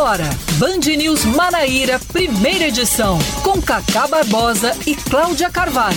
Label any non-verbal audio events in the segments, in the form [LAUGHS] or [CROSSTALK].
agora, Band News Manaíra, primeira edição, com Cacá Barbosa e Cláudia Carvalho.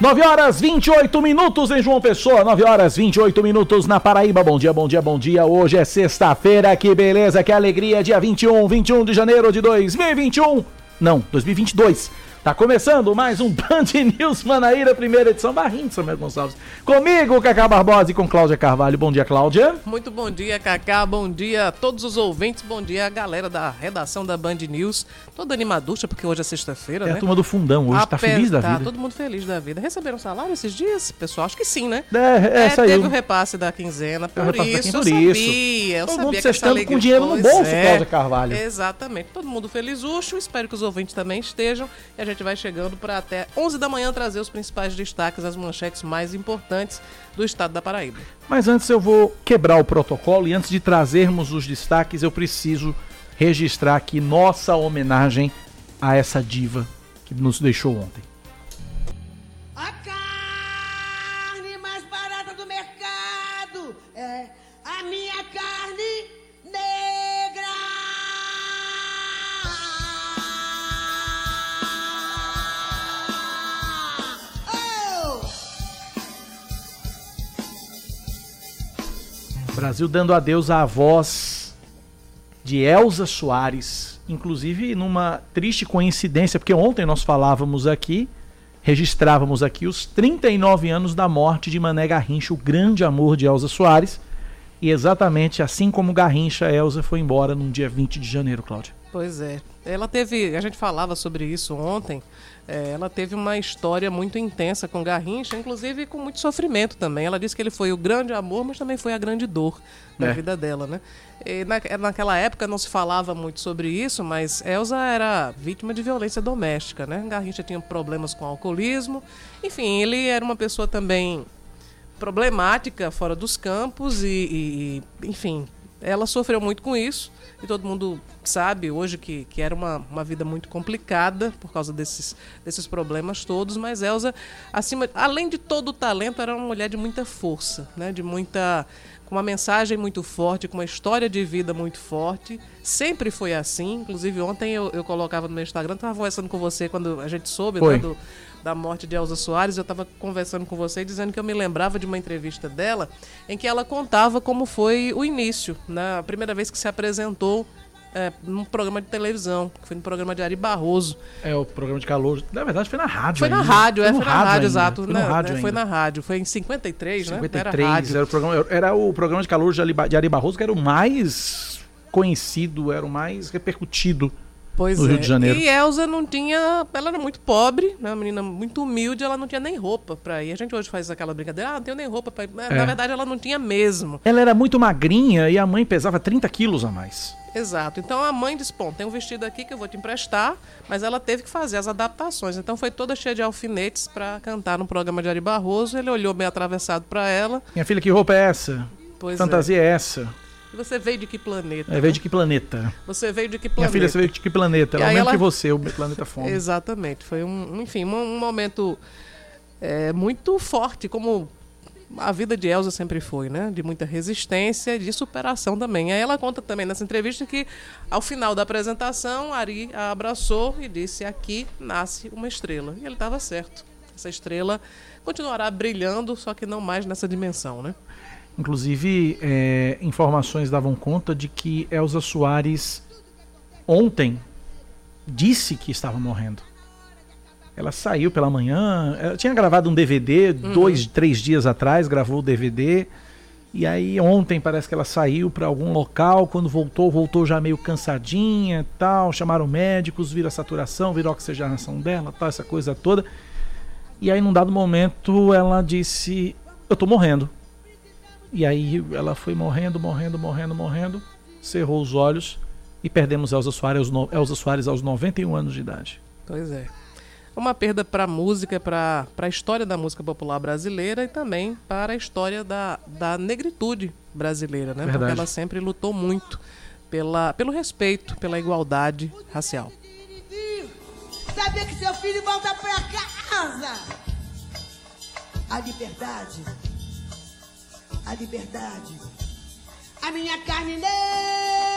9 horas 28 minutos em João Pessoa, 9 horas 28 minutos na Paraíba. Bom dia, bom dia, bom dia. Hoje é sexta-feira, que beleza, que alegria. Dia 21, 21 de janeiro de 2021. Não, 2022. Tá começando mais um Band News Manaíra, primeira edição. Barrinho, Samuel Gonçalves. Comigo, Cacá Barbosa e com Cláudia Carvalho. Bom dia, Cláudia. Muito bom dia, Cacá. Bom dia a todos os ouvintes. Bom dia a galera da redação da Band News. Toda animaducha, porque hoje é sexta-feira, É né? a turma do fundão, hoje tá feliz da Tá vida. todo mundo feliz da vida. Receberam salário esses dias? Pessoal, acho que sim, né? É, é, saiu. teve o repasse da quinzena, É por repasse da isso, eu por isso. sabia, eu Todo sabia mundo que essa com dinheiro no bolso, é. Cláudia Carvalho. Exatamente, todo mundo felizucho, espero que os ouvintes também estejam, e a gente vai chegando para até 11 da manhã trazer os principais destaques, as manchetes mais importantes do estado da Paraíba. Mas antes eu vou quebrar o protocolo e antes de trazermos os destaques, eu preciso registrar aqui nossa homenagem a essa diva que nos deixou ontem. A carne mais barata do mercado é a minha carne Brasil dando adeus à voz de Elza Soares, inclusive numa triste coincidência, porque ontem nós falávamos aqui, registrávamos aqui os 39 anos da morte de Mané Garrincha, o grande amor de Elza Soares, e exatamente assim como Garrincha, Elza foi embora num dia 20 de janeiro, Cláudia. Pois é. Ela teve, a gente falava sobre isso ontem, é, ela teve uma história muito intensa com Garrincha, inclusive com muito sofrimento também. Ela disse que ele foi o grande amor, mas também foi a grande dor na É. vida dela, né? E na, naquela época não se falava muito sobre isso, mas Elza era vítima de violência doméstica, né? Garrincha tinha problemas com alcoolismo. Enfim, ele era uma pessoa também problemática fora dos campos e, e- e, enfim, ela sofreu muito com isso e todo mundo sabe hoje que, que era uma, uma vida muito complicada por causa desses, desses problemas todos, mas Elza, acima, além de todo o talento, era uma mulher de muita força, né? de muita com uma mensagem muito forte, com uma história de vida muito forte. Sempre foi assim. Inclusive, ontem eu, eu colocava no meu Instagram, estava conversando com você quando a gente soube né, do, da morte de Elza Soares, eu estava conversando com você dizendo que eu me lembrava de uma entrevista dela em que ela contava como foi o início, na primeira vez que se apresentou é, num programa de televisão, que foi no programa de Ari Barroso. É o programa de calor. Na verdade, foi na rádio. Foi na ainda. rádio, é, no foi na rádio, exato. Foi né, no rádio né, foi na rádio, foi em 53, né? 53, Era rádio. era o, programa, era o programa de calor de Ari Barroso que era o mais conhecido, era o mais repercutido. Pois no é. Rio de Janeiro. E Elza não tinha. Ela era muito pobre, né? Uma menina muito humilde, ela não tinha nem roupa pra ir. A gente hoje faz aquela brincadeira, ah, não tenho nem roupa pra ir. É. Na verdade, ela não tinha mesmo. Ela era muito magrinha e a mãe pesava 30 quilos a mais. Exato. Então a mãe disse: Bom, tem um vestido aqui que eu vou te emprestar, mas ela teve que fazer as adaptações. Então foi toda cheia de alfinetes pra cantar no programa de Ari Barroso. Ele olhou meio atravessado pra ela. Minha filha, que roupa é essa? Pois Fantasia é, essa? é. E você veio de que planeta? É, veio de que planeta? Você veio de que Minha planeta? filha, você veio de que planeta? Ela é mesmo ela- que você, o planeta [LAUGHS] Fome. Exatamente. Foi um, enfim, um, um momento é, muito forte, como a vida de Elsa sempre foi, né? De muita resistência e de superação também. Aí ela conta também nessa entrevista que, ao final da apresentação, Ari a abraçou e disse: Aqui nasce uma estrela. E ele estava certo. Essa estrela continuará brilhando, só que não mais nessa dimensão, né? Inclusive, é, informações davam conta de que Elza Soares ontem disse que estava morrendo. Ela saiu pela manhã, ela tinha gravado um DVD dois, três dias atrás, gravou o DVD. E aí ontem parece que ela saiu para algum local, quando voltou, voltou já meio cansadinha, tal, chamaram médicos, viram a saturação, viram a oxigenação dela, tal, essa coisa toda. E aí num dado momento ela disse: "Eu tô morrendo". E aí ela foi morrendo, morrendo, morrendo, morrendo, cerrou os olhos e perdemos Elza Soares, aos no- Elza Soares aos 91 anos de idade. Pois é. Uma perda para a música, para a história da música popular brasileira e também para a história da, da negritude brasileira, né? Porque Verdade. ela sempre lutou muito pela, pelo respeito, pela igualdade racial. Saber que seu filho volta pra casa. A liberdade. A liberdade. a minha carne negra.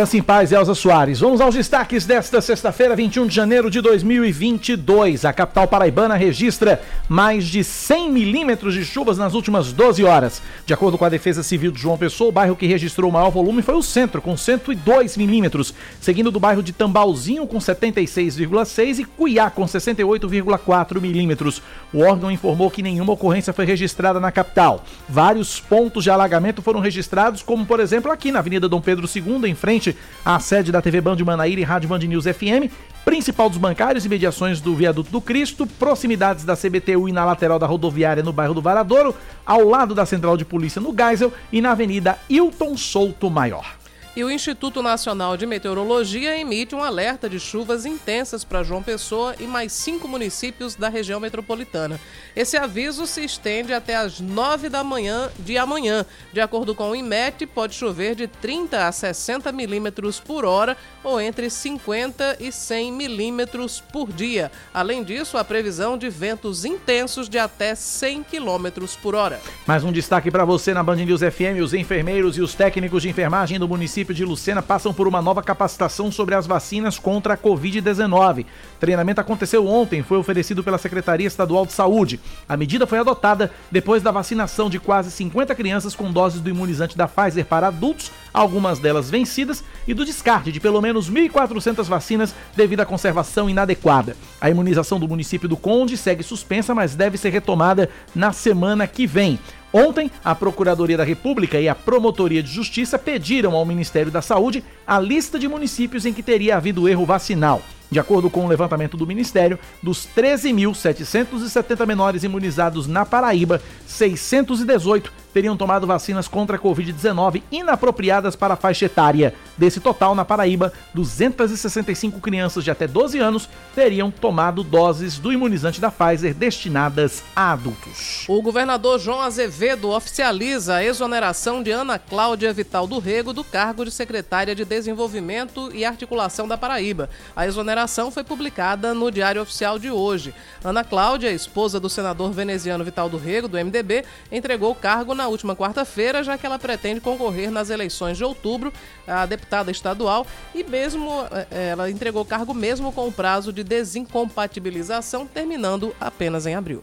Descanse em paz, Elza Soares. Vamos aos destaques desta sexta-feira, 21 de janeiro de 2022. A capital paraibana registra mais de 100 milímetros de chuvas nas últimas 12 horas. De acordo com a Defesa Civil de João Pessoa, o bairro que registrou o maior volume foi o centro, com 102 milímetros, seguindo do bairro de Tambalzinho, com 76,6 e Cuiá, com 68,4 milímetros. O órgão informou que nenhuma ocorrência foi registrada na capital. Vários pontos de alagamento foram registrados, como por exemplo aqui na Avenida Dom Pedro II, em frente à sede da TV Band Manaíra e Rádio Band News FM, principal dos bancários e mediações do Viaduto do Cristo, proximidades da CBTU e na lateral da rodoviária no bairro do Varadouro, ao lado da Central de Polícia no Geisel e na Avenida Hilton Souto Maior. E o Instituto Nacional de Meteorologia emite um alerta de chuvas intensas para João Pessoa e mais cinco municípios da região metropolitana. Esse aviso se estende até as 9 da manhã de amanhã. De acordo com o IMET, pode chover de 30 a 60 milímetros por hora ou entre 50 e 100 milímetros por dia. Além disso, a previsão de ventos intensos de até 100 quilômetros por hora. Mais um destaque para você na Band News FM: os enfermeiros e os técnicos de enfermagem do município de Lucena passam por uma nova capacitação sobre as vacinas contra a Covid-19. Treinamento aconteceu ontem, foi oferecido pela Secretaria Estadual de Saúde. A medida foi adotada depois da vacinação de quase 50 crianças com doses do imunizante da Pfizer para adultos, algumas delas vencidas, e do descarte de pelo menos 1.400 vacinas devido à conservação inadequada. A imunização do município do Conde segue suspensa, mas deve ser retomada na semana que vem. Ontem, a Procuradoria da República e a Promotoria de Justiça pediram ao Ministério da Saúde a lista de municípios em que teria havido erro vacinal. De acordo com o levantamento do Ministério, dos 13.770 menores imunizados na Paraíba, 618 teriam tomado vacinas contra a Covid-19 inapropriadas para a faixa etária. Desse total, na Paraíba, 265 crianças de até 12 anos teriam tomado doses do imunizante da Pfizer destinadas a adultos. O governador João Azevedo oficializa a exoneração de Ana Cláudia Vital do Rego do cargo de secretária de Desenvolvimento e Articulação da Paraíba. A exoneração foi publicada no Diário Oficial de hoje. Ana Cláudia, esposa do senador veneziano Vital do Rego, do MDB, entregou o cargo na última quarta-feira, já que ela pretende concorrer nas eleições de outubro a deputada estadual e mesmo eh, ela entregou cargo mesmo com o prazo de desincompatibilização terminando apenas em abril.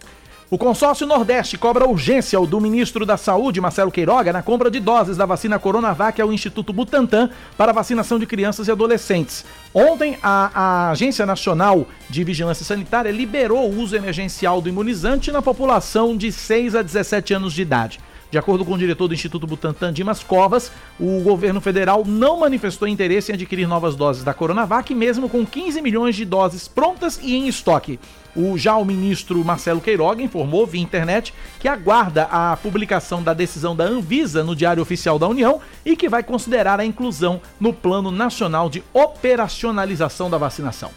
O consórcio Nordeste cobra urgência do ministro da Saúde, Marcelo Queiroga, na compra de doses da vacina Coronavac ao Instituto Butantan para vacinação de crianças e adolescentes. Ontem, a, a Agência Nacional de Vigilância Sanitária liberou o uso emergencial do imunizante na população de 6 a 17 anos de idade. De acordo com o diretor do Instituto Butantan, Dimas Covas, o governo federal não manifestou interesse em adquirir novas doses da Coronavac, mesmo com 15 milhões de doses prontas e em estoque. O, já o ministro Marcelo Queiroga informou via internet que aguarda a publicação da decisão da Anvisa no Diário Oficial da União e que vai considerar a inclusão no Plano Nacional de Operacionalização da Vacinação.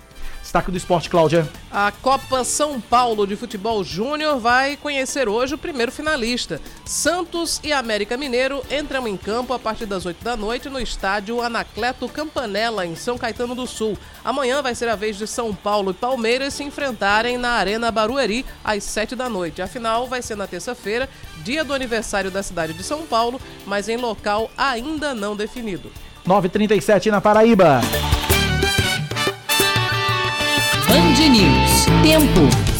Destaque do esporte, Cláudia. A Copa São Paulo de Futebol Júnior vai conhecer hoje o primeiro finalista. Santos e América Mineiro entram em campo a partir das 8 da noite no estádio Anacleto Campanella, em São Caetano do Sul. Amanhã vai ser a vez de São Paulo e Palmeiras se enfrentarem na Arena Barueri às 7 da noite. A final vai ser na terça-feira, dia do aniversário da cidade de São Paulo, mas em local ainda não definido. 9h37 na Paraíba. Band News. Tempo.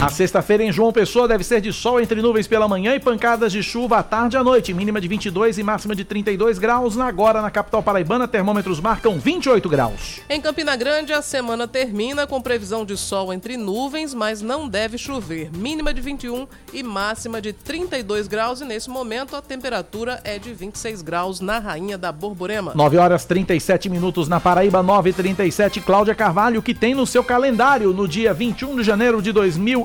A sexta-feira em João Pessoa deve ser de sol entre nuvens pela manhã e pancadas de chuva à tarde e à noite, mínima de 22 e máxima de 32 graus. Agora na capital paraibana, termômetros marcam 28 graus. Em Campina Grande, a semana termina com previsão de sol entre nuvens, mas não deve chover. Mínima de 21 e máxima de 32 graus. E nesse momento a temperatura é de 26 graus na Rainha da Borborema. 9 horas 37 minutos na Paraíba, 9h37. Cláudia Carvalho, que tem no seu calendário no dia 21 de janeiro de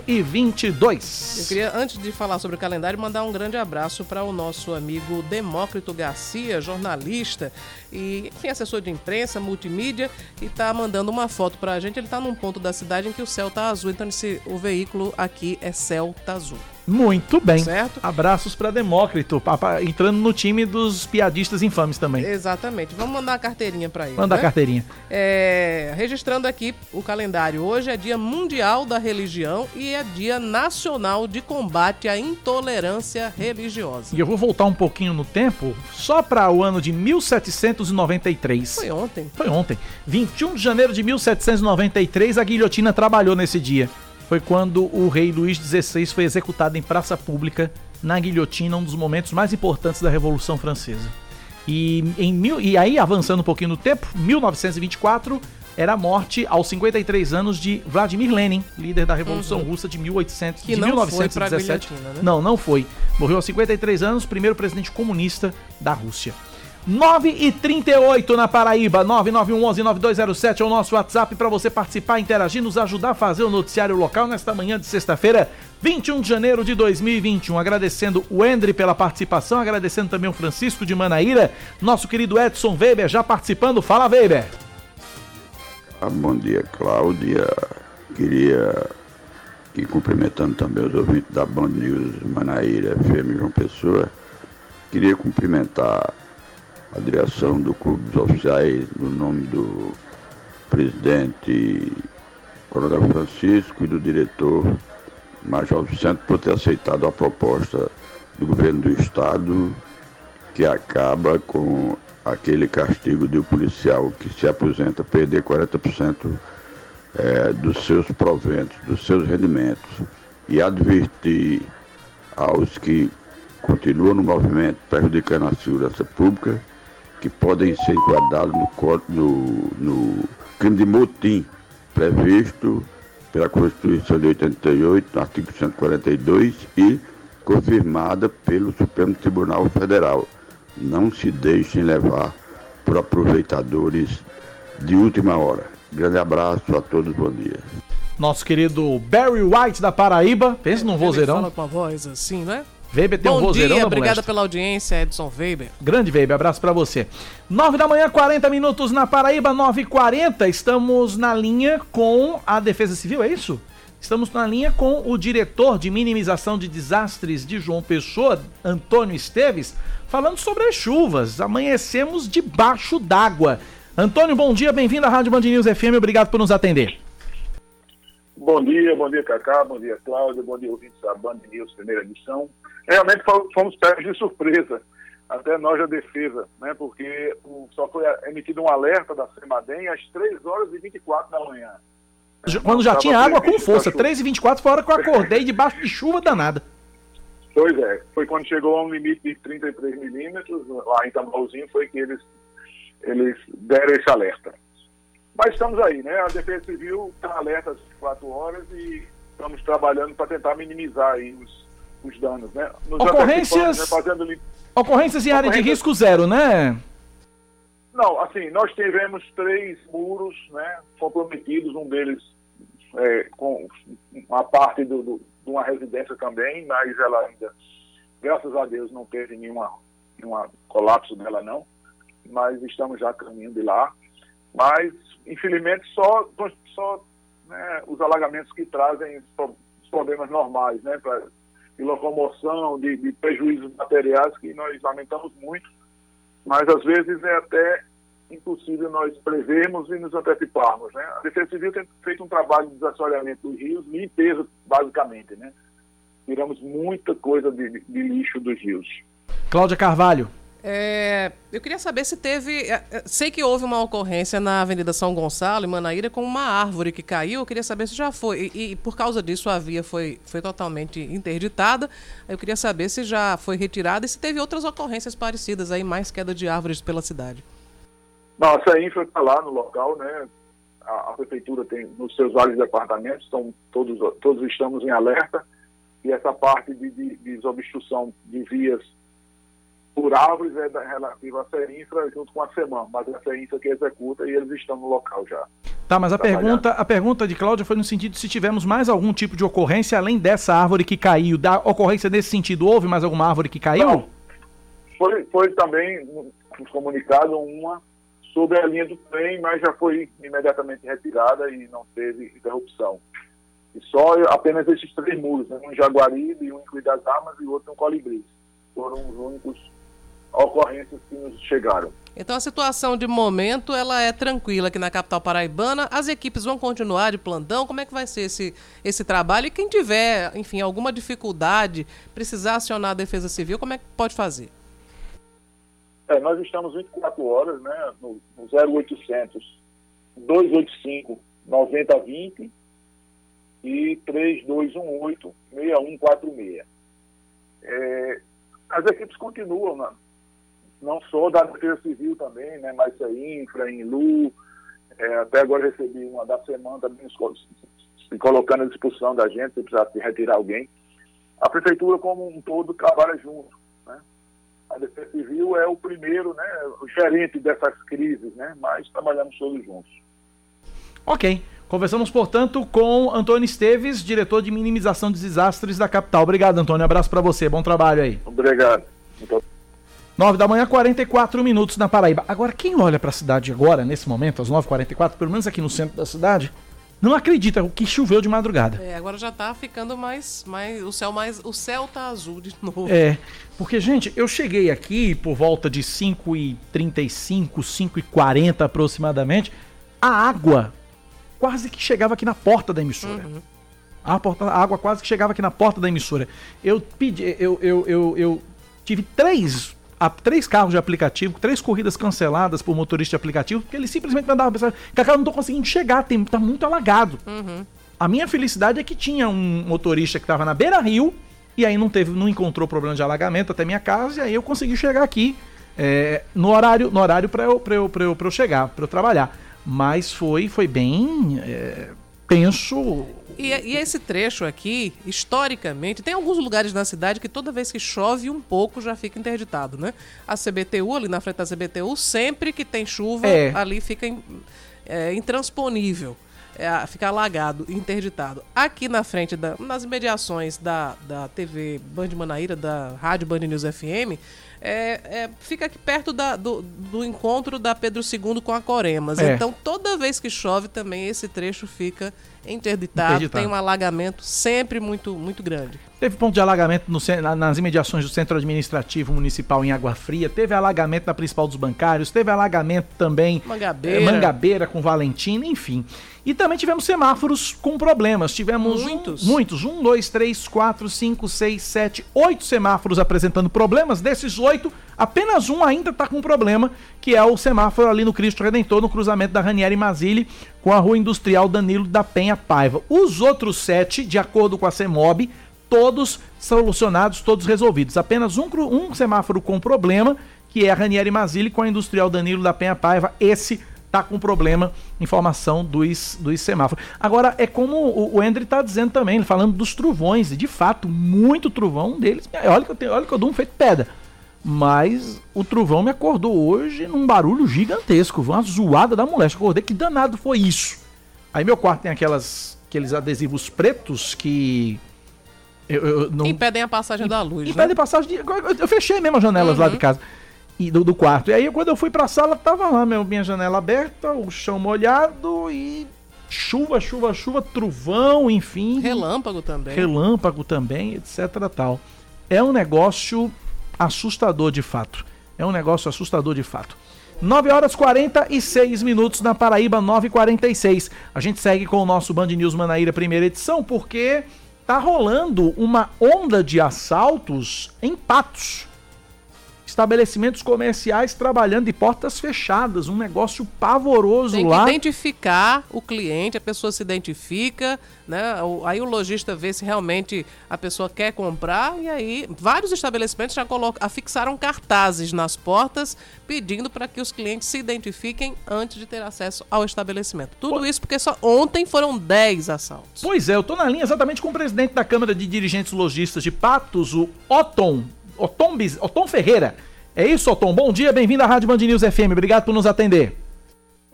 2022. Eu queria, antes de falar sobre o calendário, mandar um grande abraço para o nosso amigo Demócrito Garcia, jornalista e enfim, assessor de imprensa, multimídia, e está mandando uma foto para a gente. Ele está num ponto da cidade em que o céu está azul, então esse, o veículo aqui é céu tá azul. Muito bem. Certo? Abraços para Demócrito, entrando no time dos piadistas infames também. Exatamente. Vamos mandar a carteirinha para ele. Manda a né? carteirinha. É, registrando aqui o calendário. Hoje é Dia Mundial da Religião e é Dia Nacional de Combate à Intolerância Religiosa. E eu vou voltar um pouquinho no tempo, só para o ano de 1793. Foi ontem. Foi ontem. 21 de janeiro de 1793, a guilhotina trabalhou nesse dia. Foi quando o rei Luís XVI foi executado em praça pública na guilhotina, um dos momentos mais importantes da Revolução Francesa. E, em mil, e aí, avançando um pouquinho no tempo, 1924 era a morte aos 53 anos de Vladimir Lenin, líder da Revolução Russa de 1800 Uhum. Que de não foi pra 1917. né? Não, não foi. Morreu aos 53 anos, primeiro presidente comunista da Rússia. 9 e 38 na Paraíba, 9911-9207 é o nosso WhatsApp para você participar, interagir, nos ajudar a fazer o noticiário local nesta manhã de sexta-feira, 21 de janeiro de 2021. Agradecendo o Endre pela participação, agradecendo também o Francisco de Manaíra, nosso querido Edson Weber já participando. Fala, Weber! Ah, bom dia, Cláudia. Queria e cumprimentando também os ouvintes da Band News Manaíra FM João Pessoa, queria cumprimentar a direção do Clube dos Oficiais no nome do presidente Coronel Francisco e do diretor Major Vicente por ter aceitado a proposta do governo do estado que acaba com aquele castigo de um policial que se aposenta perder 40% eh, dos seus proventos, dos seus rendimentos, e advertir aos que continuam no movimento prejudicando a segurança pública que podem ser enquadrados no, no- no crime de motim previsto pela Constituição de 88, no artigo 142 e confirmada pelo Supremo Tribunal Federal. Não se deixem levar por aproveitadores de última hora. Grande abraço a todos, bom dia. Nosso querido Barry White da Paraíba, pensa num Ele vozeirão. fala com a voz assim, né? Weber tem um Bom vozeirão dia, da obrigada pela audiência, Edson Weber. Grande Weber, abraço pra você. 9 da manhã, 40 minutos na Paraíba, 9 e 40 Estamos na linha com a Defesa Civil, é isso? Estamos na linha com o diretor de minimização de desastres de João Pessoa, Antônio Esteves, falando sobre as chuvas. Amanhecemos debaixo d'água. Antônio, bom dia, bem-vindo à Rádio Band News FM, obrigado por nos atender. Bom dia, bom dia, Cacá, bom dia, Cláudia, bom dia, ouvintes da Band News, primeira edição. Realmente fo- fomos pegos de surpresa, até nós da defesa, né, porque o- só foi emitido um alerta da CEMADEM às 3 horas e 24 da manhã. Quando já tinha água com previsto força, a chuva. 3 e 24 foi a hora que eu acordei debaixo de chuva danada. Pois é, foi quando chegou a um limite de 33 milímetros, lá em Tamauzinho, foi que eles, eles deram esse alerta. Mas estamos aí, né? A Defesa Civil está alerta às 24 horas e estamos trabalhando para tentar minimizar aí os, os danos, né? Nos Ocorrências- né? Fazendo Ocorrências em área de risco zero, né? Não, assim, nós tivemos três muros né, comprometidos, um deles é, com uma parte do, do- de uma residência também, mas ela ainda, graças a Deus, não teve nenhuma, nenhuma colapso dela não, mas estamos já caminhando de lá. Mas, infelizmente, só, só né, os alagamentos que trazem problemas normais, né, pra, de locomoção, de, de prejuízos materiais que nós lamentamos muito mas às vezes é até impossível nós prevermos e nos anteciparmos. Né? A Defesa Civil tem feito um trabalho de desassoreamento dos rios, limpeza, basicamente. Né? Tiramos muita coisa de, de- lixo dos rios. Cláudia Carvalho. É, eu queria saber se teve. é, é, Sei que houve uma ocorrência na Avenida São Gonçalo, em Manaíra, com uma árvore que caiu. Eu queria saber se já foi. E, e por causa disso a via foi, foi totalmente interditada. Eu queria saber se já foi retirada e se teve outras ocorrências parecidas aí, mais queda de árvores pela cidade. Não, a CEINFRA está lá no local, né? A, a prefeitura tem nos seus vários departamentos, estão todos, todos estamos em alerta, e essa parte de, de, de desobstrução de vias por árvores é da, relativa à CEINFRA junto com a CEMAN, mas é a CEINFRA que executa e eles estão no local já. Tá, mas a pergunta, a pergunta de Cláudia foi no sentido se tivemos mais algum tipo de ocorrência além dessa árvore que caiu. Da ocorrência nesse sentido, houve mais alguma árvore que caiu? Não. Foi, foi também nos comunicado uma sobre a linha do trem, mas já foi imediatamente retirada e não teve interrupção. E só apenas esses três muros, né? um em Jaguaribe, um em Cuidas das Armas e outro em Colibris. Foram os únicos ocorrências que nos chegaram. Então a situação de momento ela é tranquila aqui na capital paraibana. As equipes vão continuar de plantão. Como é que vai ser esse, esse trabalho? E quem tiver, enfim, alguma dificuldade, precisar acionar a Defesa Civil, como é que pode fazer? É, nós estamos 24 horas, né, no, no 0800 285 9020 e 3218 6146. É, as equipes continuam, né? Não só da Defesa Civil também, né, mas a Infra, Inlu, é, até agora recebi uma da semana também se colocando à disposição da gente, se precisar retirar alguém. A Prefeitura como um todo trabalha junto. Né? A Defesa Civil é o primeiro, né, o gerente dessas crises, né, mas trabalhamos todos juntos. Ok. Conversamos, portanto, com Antônio Esteves, diretor de minimização de desastres da capital. Obrigado, Antônio. Abraço para você. Bom trabalho aí. Obrigado. Muito 9 da manhã, 44 minutos na Paraíba. Agora, quem olha para a cidade agora, nesse momento, às 9h44, pelo menos aqui no centro da cidade, não acredita o que choveu de madrugada. É, agora já tá ficando mais, mais o céu mais, o céu tá azul de [LAUGHS] novo. É, porque gente, eu cheguei aqui por volta de 5h35, 5h40 aproximadamente, a água quase que chegava aqui na porta da emissora. Uhum. A, porta, a água quase que chegava aqui na porta da emissora. Eu pedi, eu, eu, eu, eu tive três a três carros de aplicativo, três corridas canceladas por motorista de aplicativo, porque ele simplesmente mandava mensagem: Cacá, eu não tô conseguindo chegar, tem, tá muito alagado. Uhum. A minha felicidade é que tinha um motorista que estava na beira rio, e aí não teve, não encontrou problema de alagamento até minha casa, e aí eu consegui chegar aqui é, no horário, no horário para eu, pra eu, pra eu, pra eu chegar, para eu trabalhar. Mas foi, foi bem é, tenso e, e, esse trecho aqui, historicamente, tem alguns lugares na cidade que toda vez que chove um pouco já fica interditado, né? A CBTU, ali na frente da CBTU, sempre que tem chuva, é. ali fica in, é, intransponível. É, fica alagado, interditado. Aqui na frente, da, nas imediações da, da TV Band Manaíra, da Rádio Band News FM, é, é, fica aqui perto da, do, do, encontro da Pedro II com a Coremas. É. Então, toda vez que chove, também esse trecho fica interditado, interditado, tem um alagamento sempre muito, muito grande. Teve ponto de alagamento no, nas imediações do Centro Administrativo Municipal em Água Fria, teve alagamento na principal dos bancários, teve alagamento também Mangabeira, eh, Mangabeira com Valentina, enfim. E também tivemos semáforos com problemas. Tivemos muitos. Um, muitos. Um, dois, três, quatro, cinco, seis, sete, oito semáforos apresentando problemas. Desses oito, apenas um ainda está com problema, que é o semáforo ali no Cristo Redentor, no cruzamento da Ranieri Mazili com a Rua Industrial Danilo da Penha Paiva. Os outros sete, de acordo com a CEMOB, todos solucionados, todos resolvidos. Apenas um, um semáforo com problema, que é a Ranieri Mazili com a Industrial Danilo da Penha Paiva. Esse tá com problema informação dos, dos semáforos. Agora, é como o, o André tá dizendo também, falando dos trovões, e de fato, muito trovão um deles. Olha que eu, tenho, olha que eu dou um feito pedra. Mas o trovão me acordou hoje num barulho gigantesco, uma zoada da moléstia. Acordei, que danado foi isso? Aí meu quarto tem aquelas, aqueles adesivos pretos que eu, eu não... Impedem a passagem da luz. Impedem né? a passagem de. Eu fechei mesmo as janelas uhum. lá de casa. E do, do, quarto. E aí, quando eu fui pra sala, tava lá meu, minha janela aberta, o chão molhado e chuva, chuva, chuva, trovão, enfim. Relâmpago também. Relâmpago também, etc. tal. É um negócio assustador de fato. É um negócio assustador de fato. 9 horas 46 minutos na Paraíba, 9h46. A gente segue com o nosso Band News Manaíra primeira edição, porque tá rolando uma onda de assaltos em Patos estabelecimentos comerciais trabalhando de portas fechadas, um negócio pavoroso Tem lá. identificar o cliente, a pessoa se identifica, né? Aí o lojista vê se realmente a pessoa quer comprar e aí vários estabelecimentos já colocam, afixaram cartazes nas portas pedindo para que os clientes se identifiquem antes de ter acesso ao estabelecimento. Tudo Pô. isso porque só ontem foram 10 assaltos. Pois é, eu tô na linha exatamente com o presidente da Câmara de Dirigentes Logistas de Patos, o Otton Otom, Biz, Otom Ferreira. É isso, Otom? Bom dia, bem-vindo à Rádio Band News FM. Obrigado por nos atender.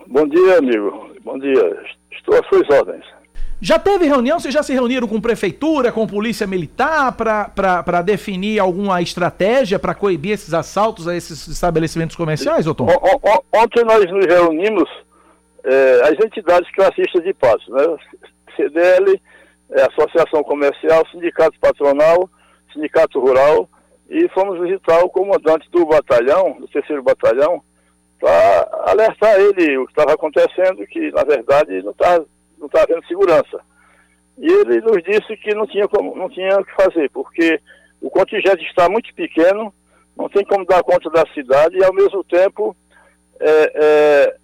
Bom dia, amigo. Bom dia. Estou às suas ordens. Já teve reunião? Vocês já se reuniram com prefeitura, com polícia militar, para definir alguma estratégia para coibir esses assaltos a esses estabelecimentos comerciais, Otom? Ontem nós nos reunimos é, as entidades que eu assisto de passo, né? CDL, é, associação comercial, sindicato patronal, sindicato rural, e fomos visitar o comandante do batalhão, do terceiro batalhão, para alertar ele o que estava acontecendo, que na verdade não estava não tá havendo segurança. E ele nos disse que não tinha, como, não tinha o que fazer, porque o contingente está muito pequeno, não tem como dar conta da cidade e ao mesmo tempo é, é,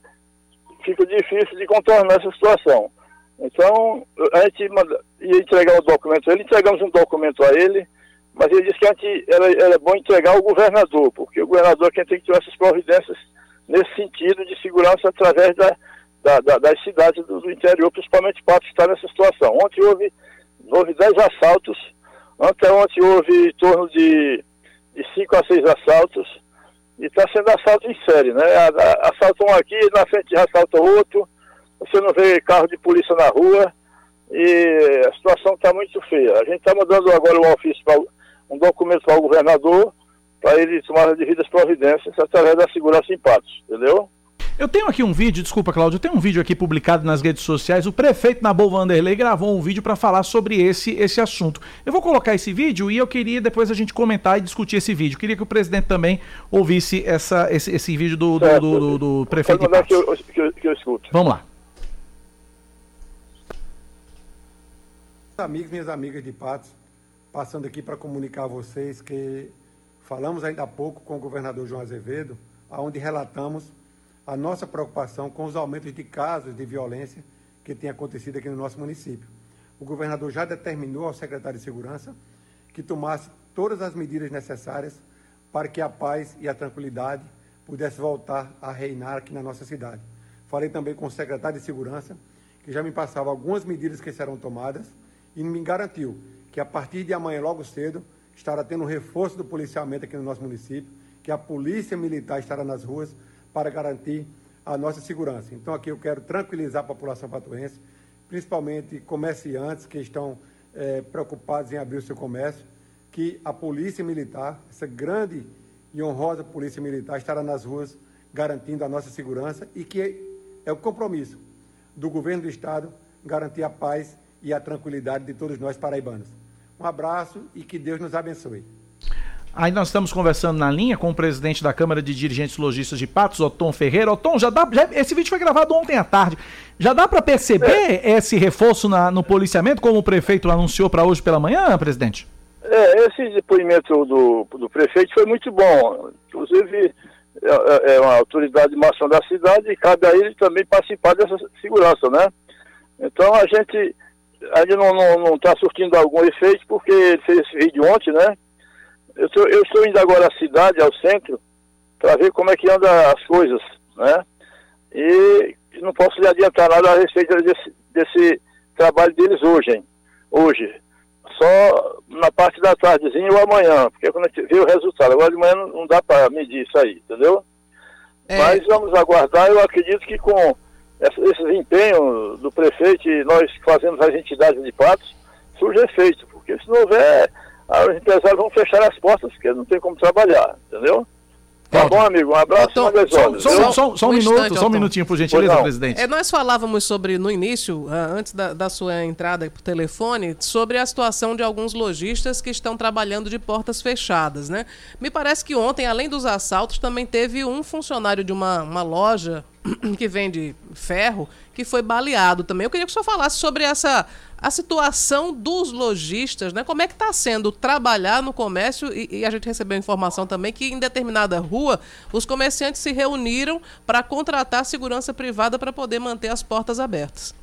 fica difícil de contornar essa situação. Então, a gente manda, ia entregar o documento a ele, entregamos um documento a ele, mas ele disse que a gente, era, era bom entregar ao governador, porque o governador é quem tem que ter essas providências nesse sentido de segurança através da, da, da, das cidades do, do, interior, principalmente para estar nessa situação. Ontem houve, houve 10 assaltos, anteontem houve em torno de, de 5 a 6 assaltos, e está sendo assalto em série, né? Assaltam um aqui, na frente assalta outro, você não vê carro de polícia na rua, e a situação está muito feia. A gente está mandando agora um ofício, pra, um documento para o governador, para ele tomar as devidas providências através da segurança em Patos, entendeu? Eu tenho aqui um vídeo, desculpa, Cláudio, eu tenho um vídeo aqui publicado nas redes sociais. O prefeito Nabol Vanderlei gravou um vídeo para falar sobre esse, esse assunto. Eu vou colocar esse vídeo e eu queria depois a gente comentar e discutir esse vídeo. Queria que o presidente também ouvisse essa, esse, esse vídeo do, do, do, do, do prefeito. Pode que eu, que, eu, que eu escuto. Vamos lá. Amigos, minhas amigas de Patos, passando aqui para comunicar a vocês que falamos ainda há pouco com o governador João Azevedo, onde relatamos a nossa preocupação com os aumentos de casos de violência que tem acontecido aqui no nosso município. O governador já determinou ao secretário de Segurança que tomasse todas as medidas necessárias para que a paz e a tranquilidade pudesse voltar a reinar aqui na nossa cidade. Falei também com o secretário de Segurança, que já me passava algumas medidas que serão tomadas e me garantiu que a partir de amanhã, logo cedo, estará tendo um reforço do policiamento aqui no nosso município, que a polícia militar estará nas ruas para garantir a nossa segurança. Então, aqui eu quero tranquilizar a população patuense, principalmente comerciantes que estão é, preocupados em abrir o seu comércio, que a Polícia Militar, essa grande e honrosa Polícia Militar, estará nas ruas garantindo a nossa segurança e que é o compromisso do governo do Estado garantir a paz e a tranquilidade de todos nós paraibanos. Um abraço e que Deus nos abençoe. Aí nós estamos conversando na linha com o presidente da Câmara de Dirigentes Logistas de Patos, Otom Ferreira. Otom, já dá, já, esse vídeo foi gravado ontem à tarde. Já dá para perceber é. esse reforço na, no policiamento, como o prefeito anunciou para hoje pela manhã, presidente? É, esse depoimento do, do prefeito foi muito bom. Inclusive, é, é, é uma autoridade máxima da cidade e cabe a ele também participar dessa segurança, né? Então a gente ainda não está surtindo algum efeito, porque ele fez esse vídeo ontem, né? Eu, tô, eu estou indo agora à cidade, ao centro, para ver como é que andam as coisas, né? E não posso lhe adiantar nada a respeito desse, desse trabalho deles hoje, hein? Hoje. Só na parte da tardezinha ou amanhã, porque quando a gente vê o resultado. Agora de manhã não, não dá para medir isso aí, entendeu? É. Mas vamos aguardar, eu acredito que com esse empenho do prefeito e nós fazemos as entidades de patos, surge efeito, porque se não houver os empresários vão fechar as portas porque não tem como trabalhar, entendeu? Tá bom, amigo? Um abraço então, só, só, só, só, um, um minuto, instante, só um minutinho, por gentileza, presidente. É, nós falávamos sobre, no início, ah, antes da, da sua entrada por telefone, sobre a situação de alguns lojistas que estão trabalhando de portas fechadas, né? Me parece que ontem, além dos assaltos, também teve um funcionário de uma, uma loja que vende ferro que foi baleado também. Eu queria que o senhor falasse sobre essa a situação dos lojistas, né? Como é que está sendo trabalhar no comércio e, e, a gente recebeu informação também que em determinada rua os comerciantes se reuniram para contratar segurança privada para poder manter as portas abertas.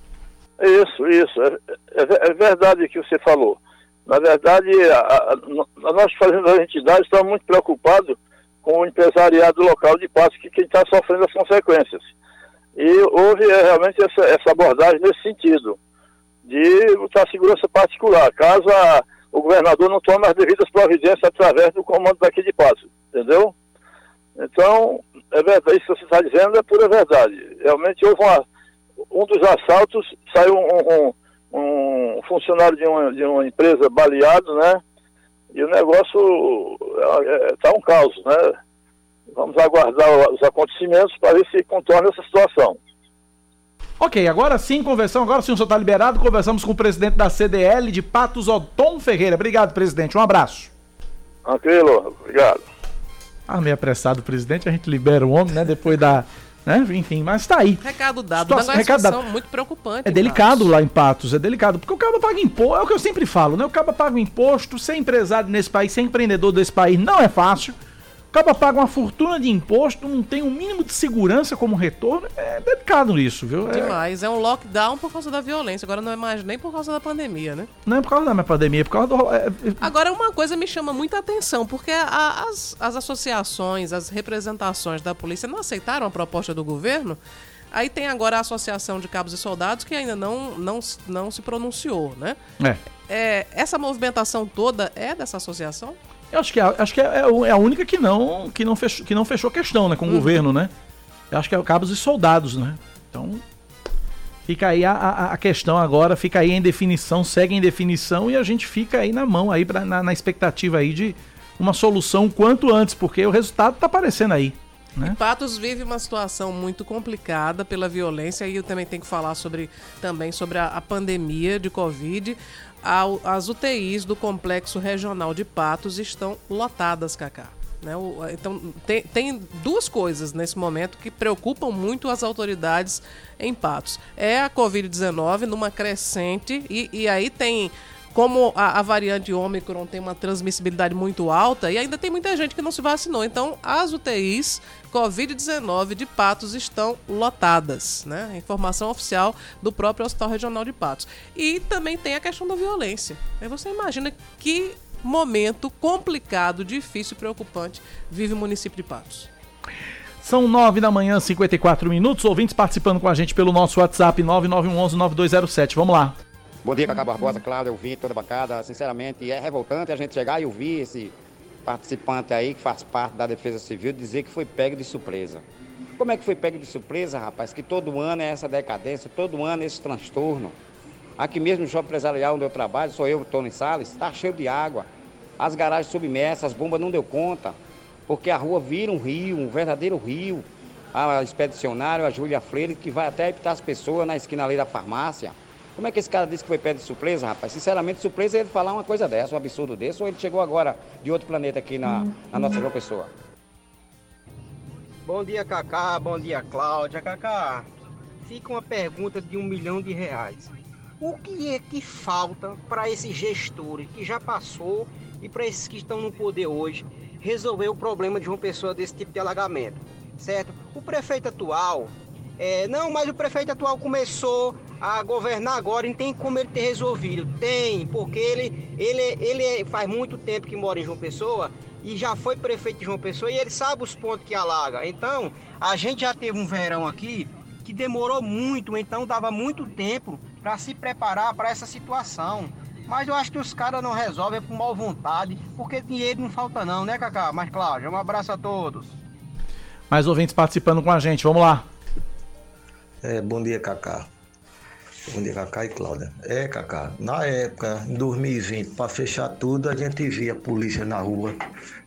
Isso, isso. É, é, é verdade que você falou. Na verdade, a, a, a nós fazendo as entidades estamos muito preocupados com o empresariado local de Passo, que quem está sofrendo as consequências. E houve é, realmente essa, essa abordagem nesse sentido de botar segurança particular, caso a, o governador não tome as devidas providências através do comando daqui de Passo, entendeu? Então, é verdade, isso que você está dizendo é pura verdade. Realmente houve uma, um dos assaltos, saiu um, um, um funcionário de uma, de uma empresa baleado, né? E o negócio está é, é, um caos, né? Vamos aguardar os acontecimentos para ver se contorna essa situação. Ok, agora sim, conversamos. Agora sim, o senhor está liberado. Conversamos com o presidente da CDL de Patos, Otom Ferreira. Obrigado, presidente. Um abraço. Tranquilo, obrigado. Ah, meio apressado, presidente. A gente libera o homem, né? Depois da. Né? Enfim, mas está aí. Recado dado. Situação- Situação, recado dado. muito preocupante. É delicado Patos. lá em Patos, é delicado. Porque o cara paga imposto, é o que eu sempre falo, né? O cara paga imposto, ser empresário nesse país, ser empreendedor desse país não é fácil. O cara paga uma fortuna de imposto, não tem um mínimo de segurança como retorno. É delicado isso, viu? É- Demais. É um lockdown por causa da violência. Agora não é mais nem por causa da pandemia, né? não é por causa da minha pandemia, é por causa do. é- é- Agora, uma coisa me chama muita atenção, porque a- as, as associações, as representações da polícia não aceitaram a proposta do governo. Aí tem agora a Associação de Cabos e Soldados, que ainda não, não, não se pronunciou, né? é. É, essa movimentação toda é dessa associação? Eu acho que, é, acho que é, é é a única que não, que não, fechou, que não fechou questão né, com o governo, né? Eu acho que é o cabos e soldados, né? Então, fica aí a, a, a questão agora, fica aí em definição, segue em definição e a gente fica aí na mão, aí pra, na, na expectativa aí de uma solução quanto antes, porque o resultado tá aparecendo aí, né? Patos vive uma situação muito complicada pela violência e eu também tenho que falar sobre também sobre a, a pandemia de Covid. As UTIs do Complexo Regional de Patos estão lotadas, Cacá. Né? Então, tem, tem duas coisas nesse momento que preocupam muito as autoridades em Patos. É a Covid-19 numa crescente e, e aí tem como a, a variante Ômicron tem uma transmissibilidade muito alta e ainda tem muita gente que não se vacinou. Então, as UTIs Covid-19 de Patos estão lotadas, né? Informação oficial do próprio Hospital Regional de Patos. E também tem a questão da violência. Aí você imagina que momento complicado, difícil e preocupante vive o município de Patos. São nove da manhã, 54 minutos. Ouvintes participando com a gente pelo nosso WhatsApp 9911-9207. Vamos lá. Bom dia, Cacá Barbosa, Cláudio, eu vi toda a bancada. Sinceramente, é revoltante a gente chegar e ouvir esse participante aí que faz parte da Defesa Civil dizer que foi pego de surpresa. Como é que foi pego de surpresa, rapaz? Que todo ano é essa decadência, todo ano é esse transtorno. Aqui mesmo no shopping empresarial onde eu trabalho, sou eu, Tony Salles, está cheio de água. As garagens submersas, as bombas não deu conta, porque a rua vira um rio, um verdadeiro rio. A expedicionária, a Júlia Freire, que vai até evitar as pessoas na esquina ali da farmácia. Como é que esse cara disse que foi pego de surpresa, rapaz? Sinceramente, surpresa é ele falar uma coisa dessa, um absurdo desse, ou ele chegou agora de outro planeta aqui na, na nossa João Pessoa? Bom dia, Cacá. Bom dia, Cláudia. Cacá, fica uma pergunta de um milhão de reais. O que é que falta para esses gestores que já passou e para esses que estão no poder hoje resolver o problema de uma pessoa desse tipo de alagamento? Certo? O prefeito atual. é, não, mas o prefeito atual começou a governar agora e não tem como ele ter resolvido. Tem, porque ele, ele, ele faz muito tempo que mora em João Pessoa e já foi prefeito de João Pessoa e ele sabe os pontos que alaga. Então, a gente já teve um verão aqui que demorou muito, então dava muito tempo para se preparar para essa situação. Mas eu acho que os caras não resolvem por mal vontade, porque dinheiro não falta não, né, Cacá? Mas, Cláudia, um abraço a todos. Mais ouvintes participando com a gente. Vamos lá. É, bom dia, Cacá. Bom dia, Cacá e Cláudia. É, Cacá, na época, em 2020, para fechar tudo, a gente via a polícia na rua.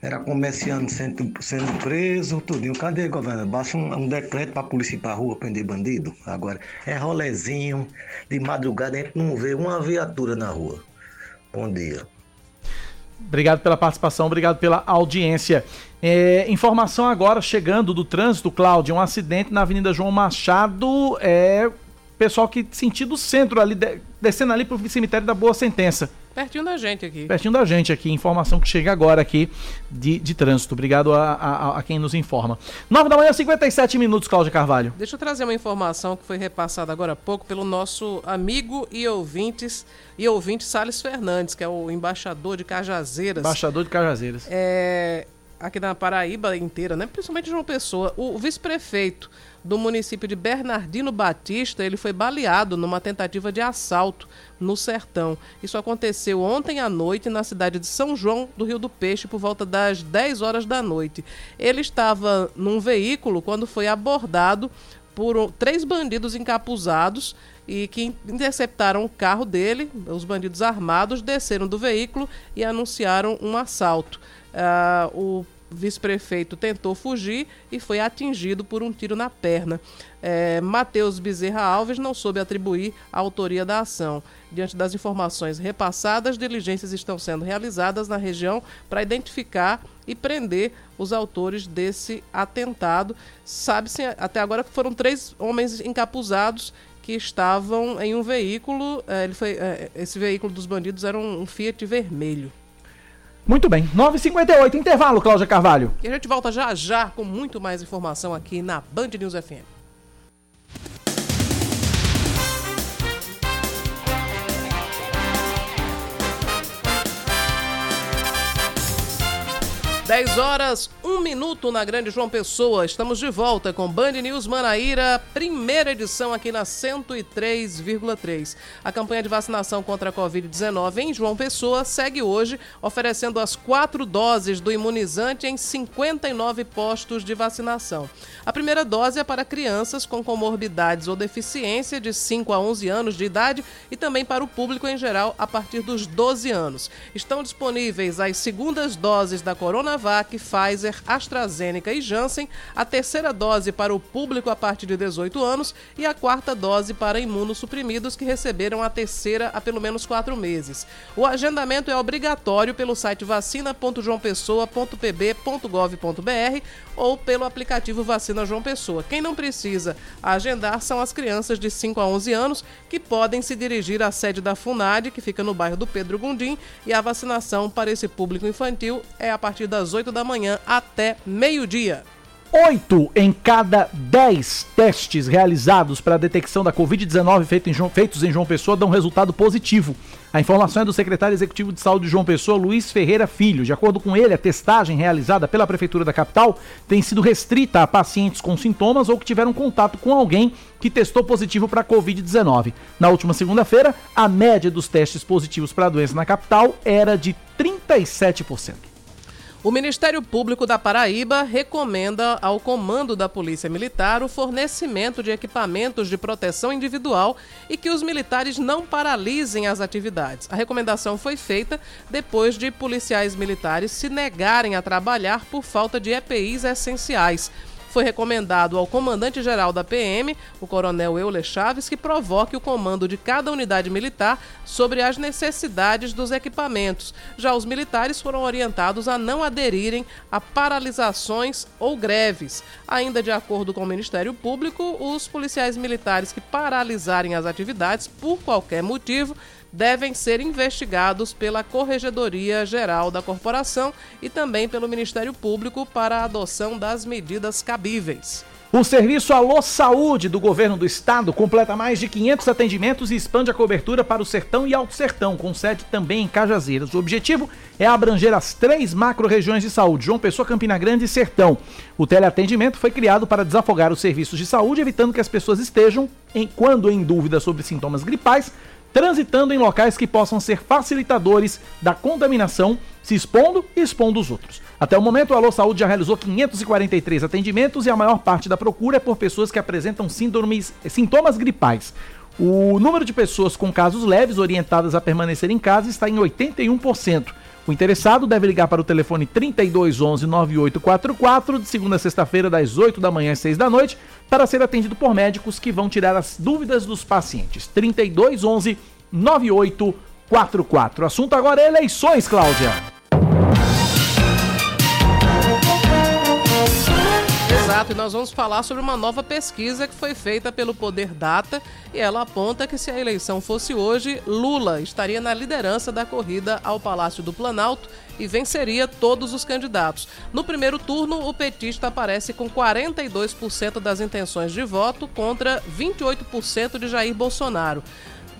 Era comerciante sendo, sendo preso, tudinho. Cadê, governador? Baixa um, um decreto para a polícia ir para rua prender bandido. Agora, é rolezinho, de madrugada a gente não vê uma viatura na rua. Bom dia. Obrigado pela participação, obrigado pela audiência. É, informação agora chegando do trânsito, Cláudio. Um acidente na Avenida João Machado. É, pessoal que sentido centro ali, de- descendo ali pro cemitério da Boa Sentença. Pertinho da gente aqui. Pertinho da gente aqui, informação que chega agora aqui de, de trânsito. Obrigado a, a- a quem nos informa. 9 da manhã, 57 minutos, Cláudia Carvalho. Deixa eu trazer uma informação que foi repassada agora há pouco pelo nosso amigo e ouvintes e ouvinte Salles Fernandes, que é o embaixador de Cajazeiras. Embaixador de Cajazeiras. É, aqui na Paraíba inteira, né? Principalmente João Pessoa. O, vice-prefeito do município de Bernardino Batista, ele foi baleado numa tentativa de assalto no Sertão. Isso aconteceu ontem à noite na cidade de São João do Rio do Peixe por volta das 10 horas da noite. Ele estava num veículo quando foi abordado por três bandidos encapuzados e que interceptaram o carro dele. Os bandidos armados desceram do veículo e anunciaram um assalto. Ah, o vice-prefeito tentou fugir e foi atingido por um tiro na perna. É, Matheus Bezerra Alves não soube atribuir a autoria da ação. Diante das informações repassadas, diligências estão sendo realizadas na região para identificar e prender os autores desse atentado. Sabe-se até agora que foram três homens encapuzados que estavam em um veículo. É, ele foi, é, esse veículo dos bandidos era um Fiat vermelho. Muito bem, 9h58, intervalo, Cláudia Carvalho. E a gente volta já já com muito mais informação aqui na Band News FM. 10 horas, 1 minuto na Grande João Pessoa. Estamos de volta com Band News Manaíra, primeira edição aqui na 103,3. A campanha de vacinação contra a Covid-19 em João Pessoa segue hoje, oferecendo as quatro doses do imunizante em 59 postos de vacinação. A primeira dose é para crianças com comorbidades ou deficiência de 5 a 11 anos de idade e também para o público em geral a partir dos 12 anos. Estão disponíveis as segundas doses da Coronavac Coronavac, Pfizer, AstraZeneca e Janssen, a terceira dose para o público a partir de 18 anos e a quarta dose para imunossuprimidos que receberam a terceira há pelo menos quatro meses. O agendamento é obrigatório pelo site vacina.joaopessoa.pb.gov.br ou pelo aplicativo Vacina João Pessoa. Quem não precisa agendar são as crianças de 5 a 11 anos que podem se dirigir à sede da FUNAD, que fica no bairro do Pedro Gundim, e a vacinação para esse público infantil é a partir das 8 da manhã até meio-dia. Oito em cada dez testes realizados para a detecção da Covid-19 feitos em João Pessoa dão resultado positivo. A informação é do secretário executivo de saúde de João Pessoa, Luiz Ferreira Filho. De acordo com ele, a testagem realizada pela Prefeitura da capital tem sido restrita a pacientes com sintomas ou que tiveram contato com alguém que testou positivo para a Covid-19. Na última segunda-feira, a média dos testes positivos para a doença na capital era de 37%. O Ministério Público da Paraíba recomenda ao comando da Polícia Militar o fornecimento de equipamentos de proteção individual e que os militares não paralisem as atividades. A recomendação foi feita depois de policiais militares se negarem a trabalhar por falta de EPIs essenciais foi recomendado ao comandante-geral da PM, o coronel Euler Chaves, que provoque o comando de cada unidade militar sobre as necessidades dos equipamentos. Já os militares foram orientados a não aderirem a paralisações ou greves. Ainda de acordo com o Ministério Público, os policiais militares que paralisarem as atividades por qualquer motivo devem ser investigados pela Corregedoria Geral da Corporação e também pelo Ministério Público para a adoção das medidas cabíveis. O serviço Alô Saúde do governo do estado completa mais de 500 atendimentos e expande a cobertura para o Sertão e Alto Sertão, com sede também em Cajazeiras. O objetivo é abranger as três macro-regiões de saúde, João Pessoa, Campina Grande e Sertão. O teleatendimento foi criado para desafogar os serviços de saúde, evitando que as pessoas estejam, em, quando em dúvida sobre sintomas gripais, transitando em locais que possam ser facilitadores da contaminação, se expondo e expondo os outros. Até o momento, o Alô Saúde já realizou 543 atendimentos e a maior parte da procura é por pessoas que apresentam síndromes, sintomas gripais. O número de pessoas com casos leves orientadas a permanecer em casa está em 81%. O interessado deve ligar para o telefone 3211 9844 de segunda a sexta-feira das 8 da manhã às 6 da noite para ser atendido por médicos que vão tirar as dúvidas dos pacientes. 3211 9844. O assunto agora é eleições, Cláudia. Exato, e nós vamos falar sobre uma nova pesquisa que foi feita pelo Poder Data e ela aponta que se a eleição fosse hoje, Lula estaria na liderança da corrida ao Palácio do Planalto e venceria todos os candidatos. No primeiro turno, o petista aparece com 42% das intenções de voto contra 28% de Jair Bolsonaro.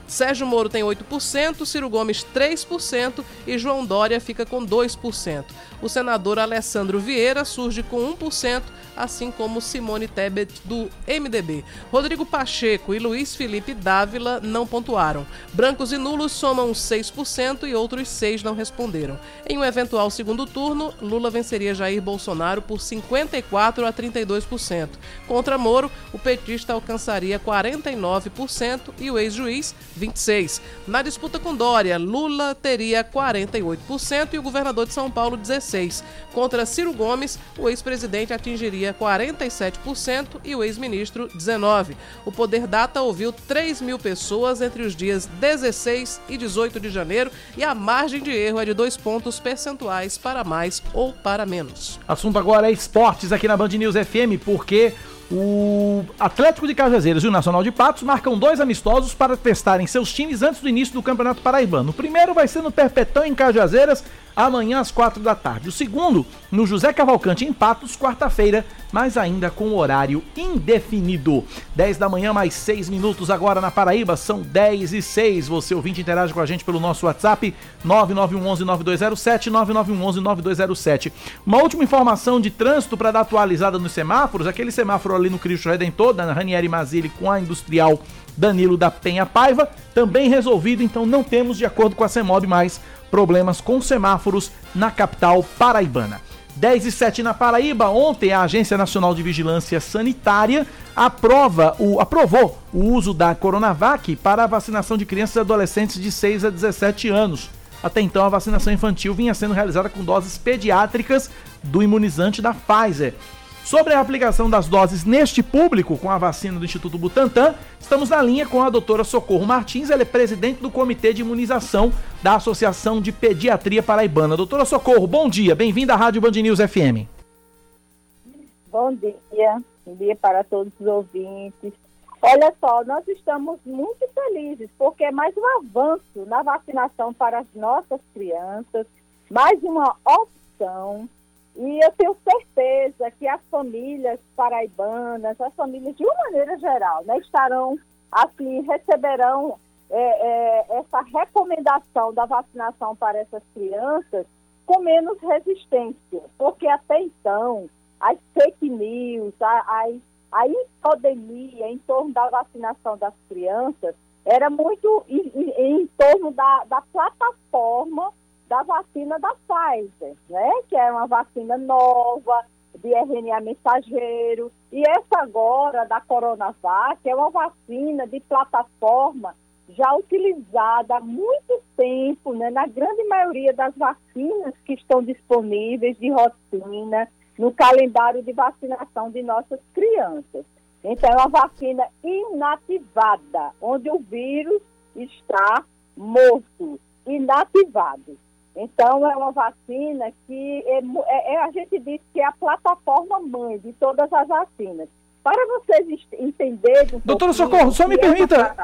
Sérgio Moro tem 8%, Ciro Gomes 3% e João Dória fica com 2%. O senador Alessandro Vieira surge com 1%, assim como Simone Tebet do MDB. Rodrigo Pacheco e Luiz Felipe Dávila não pontuaram. Brancos e nulos somam 6% e outros 6 não responderam. Em um eventual segundo turno, Lula venceria Jair Bolsonaro por 54 a 32%. Contra Moro, o petista alcançaria 49% e o ex-juiz 26. Na disputa com Dória, Lula teria 48% e o governador de São Paulo 16%. Contra Ciro Gomes, o ex-presidente atingiria 47% e o ex-ministro 19%. O Poder Data ouviu 3 mil pessoas entre os dias 16 e 18 de janeiro e a margem de erro é de dois pontos percentuais para mais ou para menos. Assunto agora é esportes aqui na Band News FM, porque o Atlético de Cajazeiras e o Nacional de Patos marcam dois amistosos para testarem seus times antes do início do Campeonato Paraibano. O primeiro vai ser no Perpetão, em Cajazeiras, amanhã às quatro da tarde. O segundo, no José Cavalcante, em Patos, quarta-feira, mas ainda com horário indefinido. 10 da manhã, mais 6 minutos agora na Paraíba, são 10 e 6. Você ouvinte interage com a gente pelo nosso WhatsApp 9911-9207, 9911-9207. Uma última informação de trânsito para dar atualizada nos semáforos, aquele semáforo ali no Cristo Redentor, da Ranieri Mazili com a Industrial Danilo da Penha Paiva, também resolvido, então não temos, de acordo com a CEMOB, mais problemas com semáforos na capital paraibana. 10 e 7 na Paraíba, ontem a Agência Nacional de Vigilância Sanitária aprova o, aprovou o uso da Coronavac para a vacinação de crianças e adolescentes de 6 a 17 anos. Até então, a vacinação infantil vinha sendo realizada com doses pediátricas do imunizante da Pfizer. Sobre a aplicação das doses neste público com a vacina do Instituto Butantan, estamos na linha com a doutora Socorro Martins, ela é presidente do Comitê de Imunização da Associação de Pediatria Paraibana. Doutora Socorro, bom dia, bem-vinda à Rádio Band News FM. Bom dia, bom dia para todos os ouvintes. Olha só, nós estamos muito felizes porque é mais um avanço na vacinação para as nossas crianças, mais uma opção e eu tenho certeza que as famílias paraibanas, as famílias de uma maneira geral, né, estarão assim, receberão é, é, essa recomendação da vacinação para essas crianças com menos resistência, porque até então as fake news, a, a, a infodemia em torno da vacinação das crianças era muito em, em, em torno da, da plataforma da vacina da Pfizer, né? Que é uma vacina nova, de RNA mensageiro. E essa agora, da Coronavac, é uma vacina de plataforma já utilizada há muito tempo, né? Na grande maioria das vacinas que estão disponíveis de rotina no calendário de vacinação de nossas crianças. Então, é uma vacina inativada, onde o vírus está morto, inativado. Então, é uma vacina que é, é, é, a gente diz que é a plataforma mãe de todas as vacinas. Para vocês entenderem. Um doutora Socorro, só me é permita.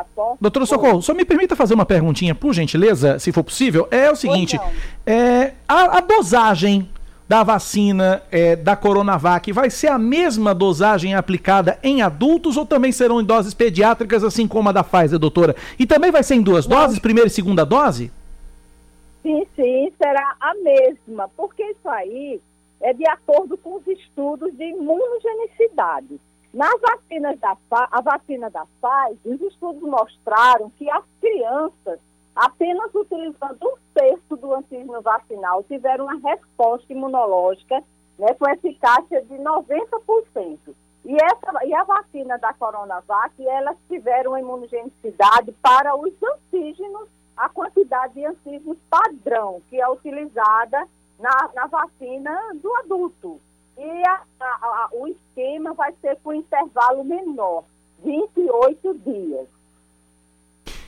Doutora Socorro, só me permita fazer uma perguntinha, por gentileza, se for possível. É o seguinte: é, a, a, dosagem da vacina é, da Coronavac vai ser a mesma dosagem aplicada em adultos ou também serão em doses pediátricas, assim como a da Pfizer, doutora? E também vai ser em duas doses, primeira e segunda dose? Sim, sim, será a mesma, porque isso aí é de acordo com os estudos de imunogenicidade. Nas vacinas da a vacina da Pfizer, os estudos mostraram que as crianças, apenas utilizando um terço do antígeno vacinal, tiveram uma resposta imunológica né, com eficácia de 90%. E, essa, e a vacina da Coronavac, elas tiveram imunogenicidade para os antígenos a quantidade de antígenos padrão que é utilizada na, na vacina do adulto. E a, a, a, o esquema vai ser com intervalo menor, 28 dias.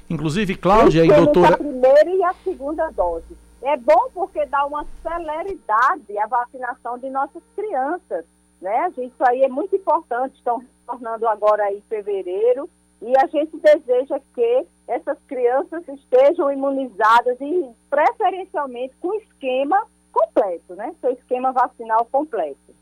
Inclusive, Cláudia e doutora... A primeira e a segunda dose. É bom porque dá uma celeridade à vacinação de nossas crianças, né? Isso aí é muito importante, estão retornando agora em fevereiro, e a gente deseja que essas crianças estejam imunizadas e preferencialmente com esquema completo, né? Seu esquema vacinal completo.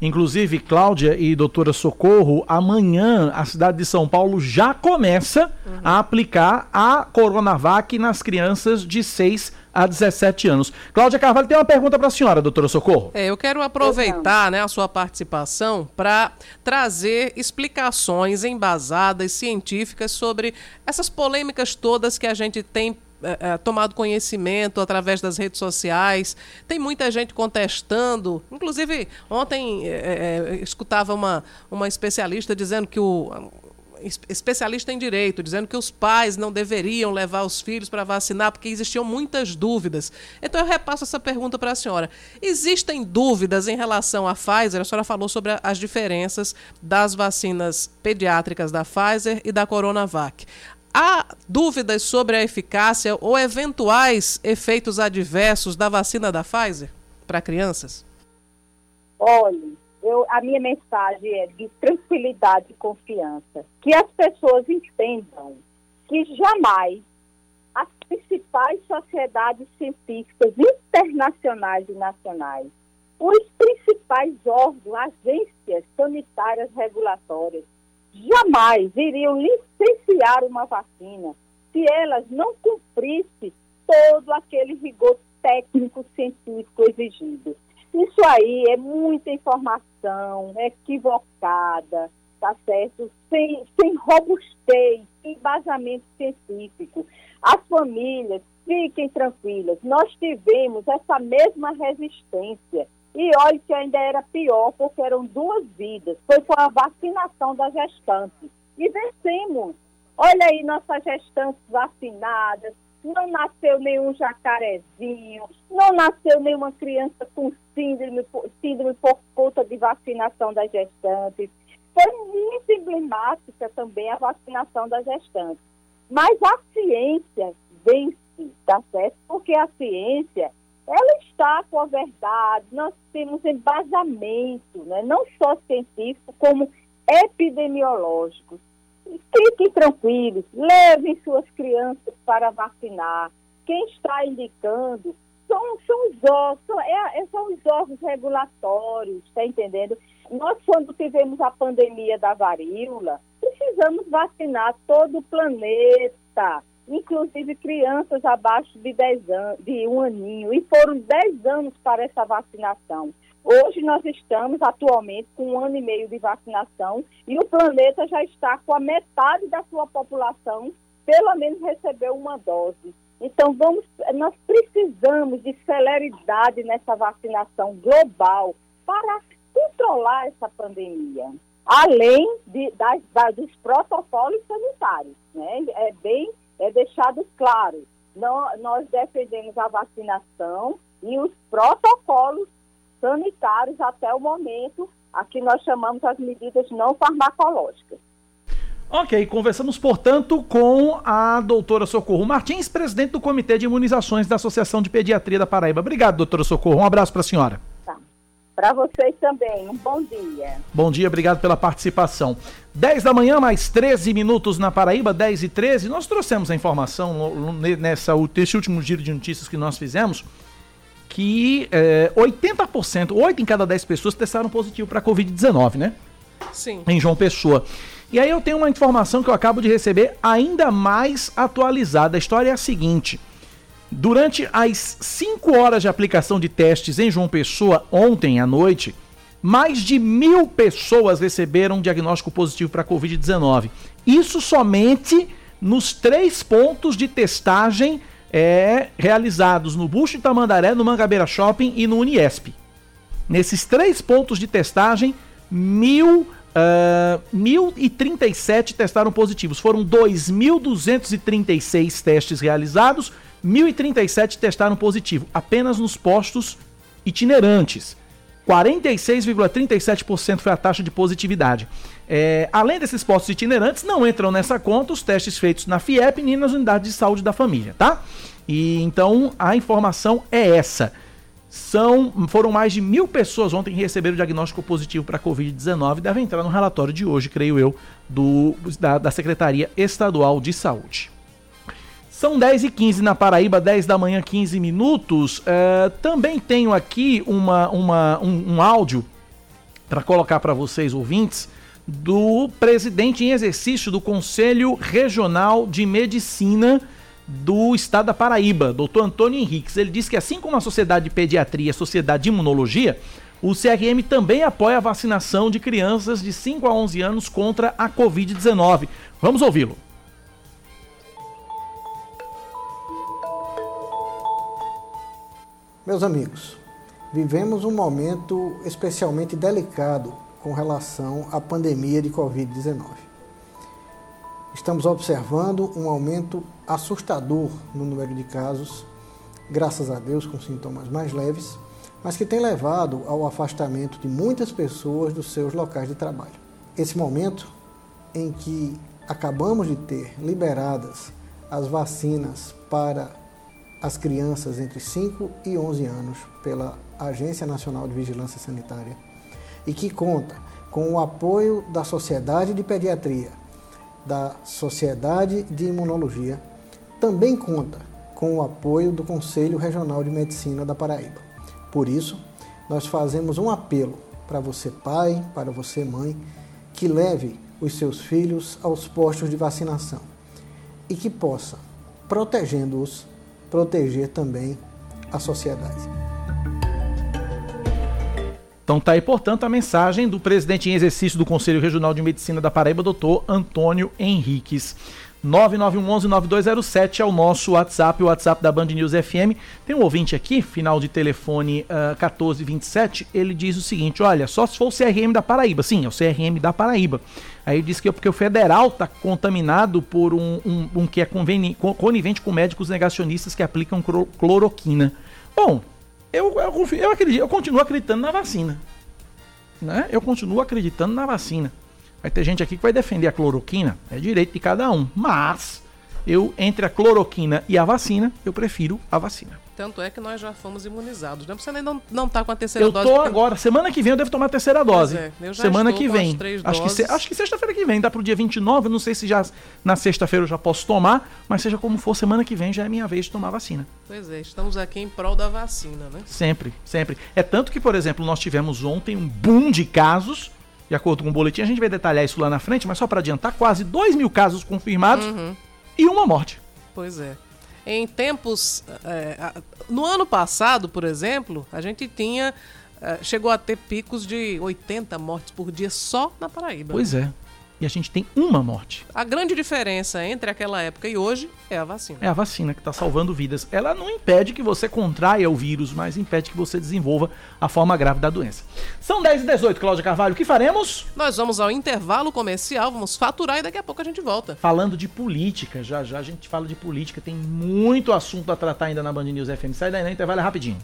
Inclusive, Cláudia e doutora Socorro, amanhã a cidade de São Paulo já começa uhum. a aplicar a Coronavac nas crianças de 6 a 17 anos. Cláudia Carvalho tem uma pergunta para a senhora, doutora Socorro. É, eu quero aproveitar né, a sua participação para trazer explicações embasadas, científicas sobre essas polêmicas todas que a gente tem é, é, tomado conhecimento através das redes sociais. Tem muita gente contestando. Inclusive, ontem é, é, escutava uma, uma especialista dizendo que o especialista em direito, dizendo que os pais não deveriam levar os filhos para vacinar porque existiam muitas dúvidas. Então eu repasso essa pergunta para a senhora. Existem dúvidas em relação à Pfizer? A senhora falou sobre as diferenças das vacinas pediátricas da Pfizer e da Coronavac. Há dúvidas sobre a eficácia ou eventuais efeitos adversos da vacina da Pfizer para crianças? Olha, eu, a minha mensagem é de tranquilidade e confiança. Que as pessoas entendam que jamais as principais sociedades científicas internacionais e nacionais, os principais órgãos, agências sanitárias regulatórias, jamais iriam licenciar uma vacina se elas não cumprissem todo aquele rigor técnico científico exigido. Isso aí é muita informação equivocada, tá certo? Sem, sem robustez, sem embasamento científico. As famílias, fiquem tranquilas, nós tivemos essa mesma resistência. E olha que ainda era pior, porque eram duas vidas. Foi com a vacinação das gestantes. E vencemos. Olha aí nossas gestantes vacinadas, não nasceu nenhum jacarezinho, não nasceu nenhuma criança com síndrome, síndrome por conta de vacinação das gestantes. Foi muito emblemática também a vacinação das gestantes. Mas a ciência vence, tá certo? Porque a ciência, ela está com a verdade, nós temos embasamento, né? não só científico, como epidemiológico. Fiquem tranquilos, levem suas crianças para vacinar. Quem está indicando são, são os órgãos, é, é, são os órgãos regulatórios, está entendendo? Nós, quando tivemos a pandemia da varíola, precisamos vacinar todo o planeta, inclusive crianças abaixo de 10 anos, de um aninho, e foram 10 anos para essa vacinação. Hoje nós estamos atualmente com um ano e meio de vacinação e o planeta já está com a metade da sua população, pelo menos recebeu uma dose. Então vamos, nós precisamos de celeridade nessa vacinação global para controlar essa pandemia, além de, das, das, dos protocolos sanitários, né? É bem é deixado claro. Nós, nós defendemos a vacinação e os protocolos sanitários até o momento, aqui nós chamamos as medidas não farmacológicas. Ok, conversamos, portanto, com a doutora Socorro Martins, presidente do Comitê de Imunizações da Associação de Pediatria da Paraíba. Obrigado, doutora Socorro. Um abraço para a senhora. Tá. Para vocês também, um bom dia. Bom dia, obrigado pela participação. 10 da manhã, mais 13 minutos na Paraíba, 10 e 13. Nós trouxemos a informação nessa, nesse último giro de notícias que nós fizemos que é, 80%, 8 em cada 10 pessoas testaram positivo para Covid-19, né? Sim. Em João Pessoa. E aí eu tenho uma informação que eu acabo de receber ainda mais atualizada. A história é a seguinte. Durante as 5 horas de aplicação de testes em João Pessoa, ontem à noite, mais de mil pessoas receberam um diagnóstico positivo para Covid-19. Isso somente nos três pontos de testagem é, realizados no Busto Tamandaré, no Mangabeira Shopping e no Uniesp. Nesses três pontos de testagem, mil, uh, 1.037 testaram positivos. Foram 2.236 testes realizados, 1.037 testaram positivo, apenas nos postos itinerantes. 46,37% foi a taxa de positividade. É, além desses postos itinerantes, não entram nessa conta os testes feitos na FIEP nem nas unidades de saúde da família, tá? E então a informação é essa. São, foram mais de mil pessoas ontem que receberam o diagnóstico positivo para Covid-19. Devem entrar no relatório de hoje, creio eu, do, da, da Secretaria Estadual de Saúde. São 10 e 15 na Paraíba, 10 da manhã, 15 minutos. É, também tenho aqui uma, uma, um, um áudio para colocar para vocês, ouvintes, do presidente em exercício do Conselho Regional de Medicina do estado da Paraíba, doutor Antônio Henriques. Ele diz que assim como a Sociedade de Pediatria e a Sociedade de Imunologia, o CRM também apoia a vacinação de crianças de 5 a 11 anos contra a Covid-19. Vamos ouvi-lo. Meus amigos, vivemos um momento especialmente delicado com relação à pandemia de Covid-19. estamos observando um aumento assustador no número de casos, graças a Deus com sintomas mais leves, mas que tem levado ao afastamento de muitas pessoas dos seus locais de trabalho. Esse momento em que acabamos de ter liberadas as vacinas para as crianças entre 5 e 11 anos pela Agência Nacional de Vigilância Sanitária e que conta com o apoio da Sociedade de Pediatria, da Sociedade de Imunologia, também conta com o apoio do Conselho Regional de Medicina da Paraíba. Por isso, nós fazemos um apelo para você, pai, para você, mãe, que leve os seus filhos aos postos de vacinação e que possa, protegendo-os, proteger também a sociedade. Então tá aí, portanto, a mensagem do presidente em exercício do Conselho Regional de Medicina da Paraíba, doutor Antônio Henriques. 9911-9207 é o nosso WhatsApp, o WhatsApp da Band News FM. Tem um ouvinte aqui, final de telefone uh, 1427, ele diz o seguinte, olha, só se for o CRM da Paraíba. Sim, é o CRM da Paraíba. Aí ele diz que é porque o federal está contaminado por um, um, um que é conivente com médicos negacionistas que aplicam cloroquina. Bom, eu, eu, eu, acredito, eu continuo acreditando na vacina. Né? Eu continuo acreditando na vacina. Vai ter gente aqui que vai defender a cloroquina, é direito de cada um. Mas eu, entre a cloroquina e a vacina, eu prefiro a vacina. Tanto é que nós já fomos imunizados. Não precisa nem não, não tá com a terceira eu dose. Eu tô porque... agora. Semana que vem eu devo tomar a terceira dose. É, eu já semana que vem. acho, que se, acho que sexta-feira que vem, dá pro dia 29. Não sei se já na sexta-feira eu já posso tomar, mas seja como for, semana que vem já é minha vez de tomar vacina. Pois é, estamos aqui em prol da vacina, né? Sempre, sempre. É tanto que, por exemplo, nós tivemos ontem um boom de casos de acordo com o boletim, a gente vai detalhar isso lá na frente, mas só para adiantar, quase 2 mil casos confirmados uhum. e uma morte. Pois é. Em tempos. É, no ano passado, por exemplo, a gente tinha. É, chegou a ter picos de 80 mortes por dia só na Paraíba. Pois é e a gente tem uma morte. A grande diferença entre aquela época e hoje é a vacina. É a vacina que está salvando vidas. Ela não impede que você contraia o vírus, mas impede que você desenvolva a forma grave da doença. São 10 e 18, Cláudia Carvalho. O que faremos? Nós vamos ao intervalo comercial, vamos faturar e daqui a pouco a gente volta. Falando de política, já já a gente fala de política, tem muito assunto a tratar ainda na Band News FM. Sai daí, né? Intervalo é rapidinho.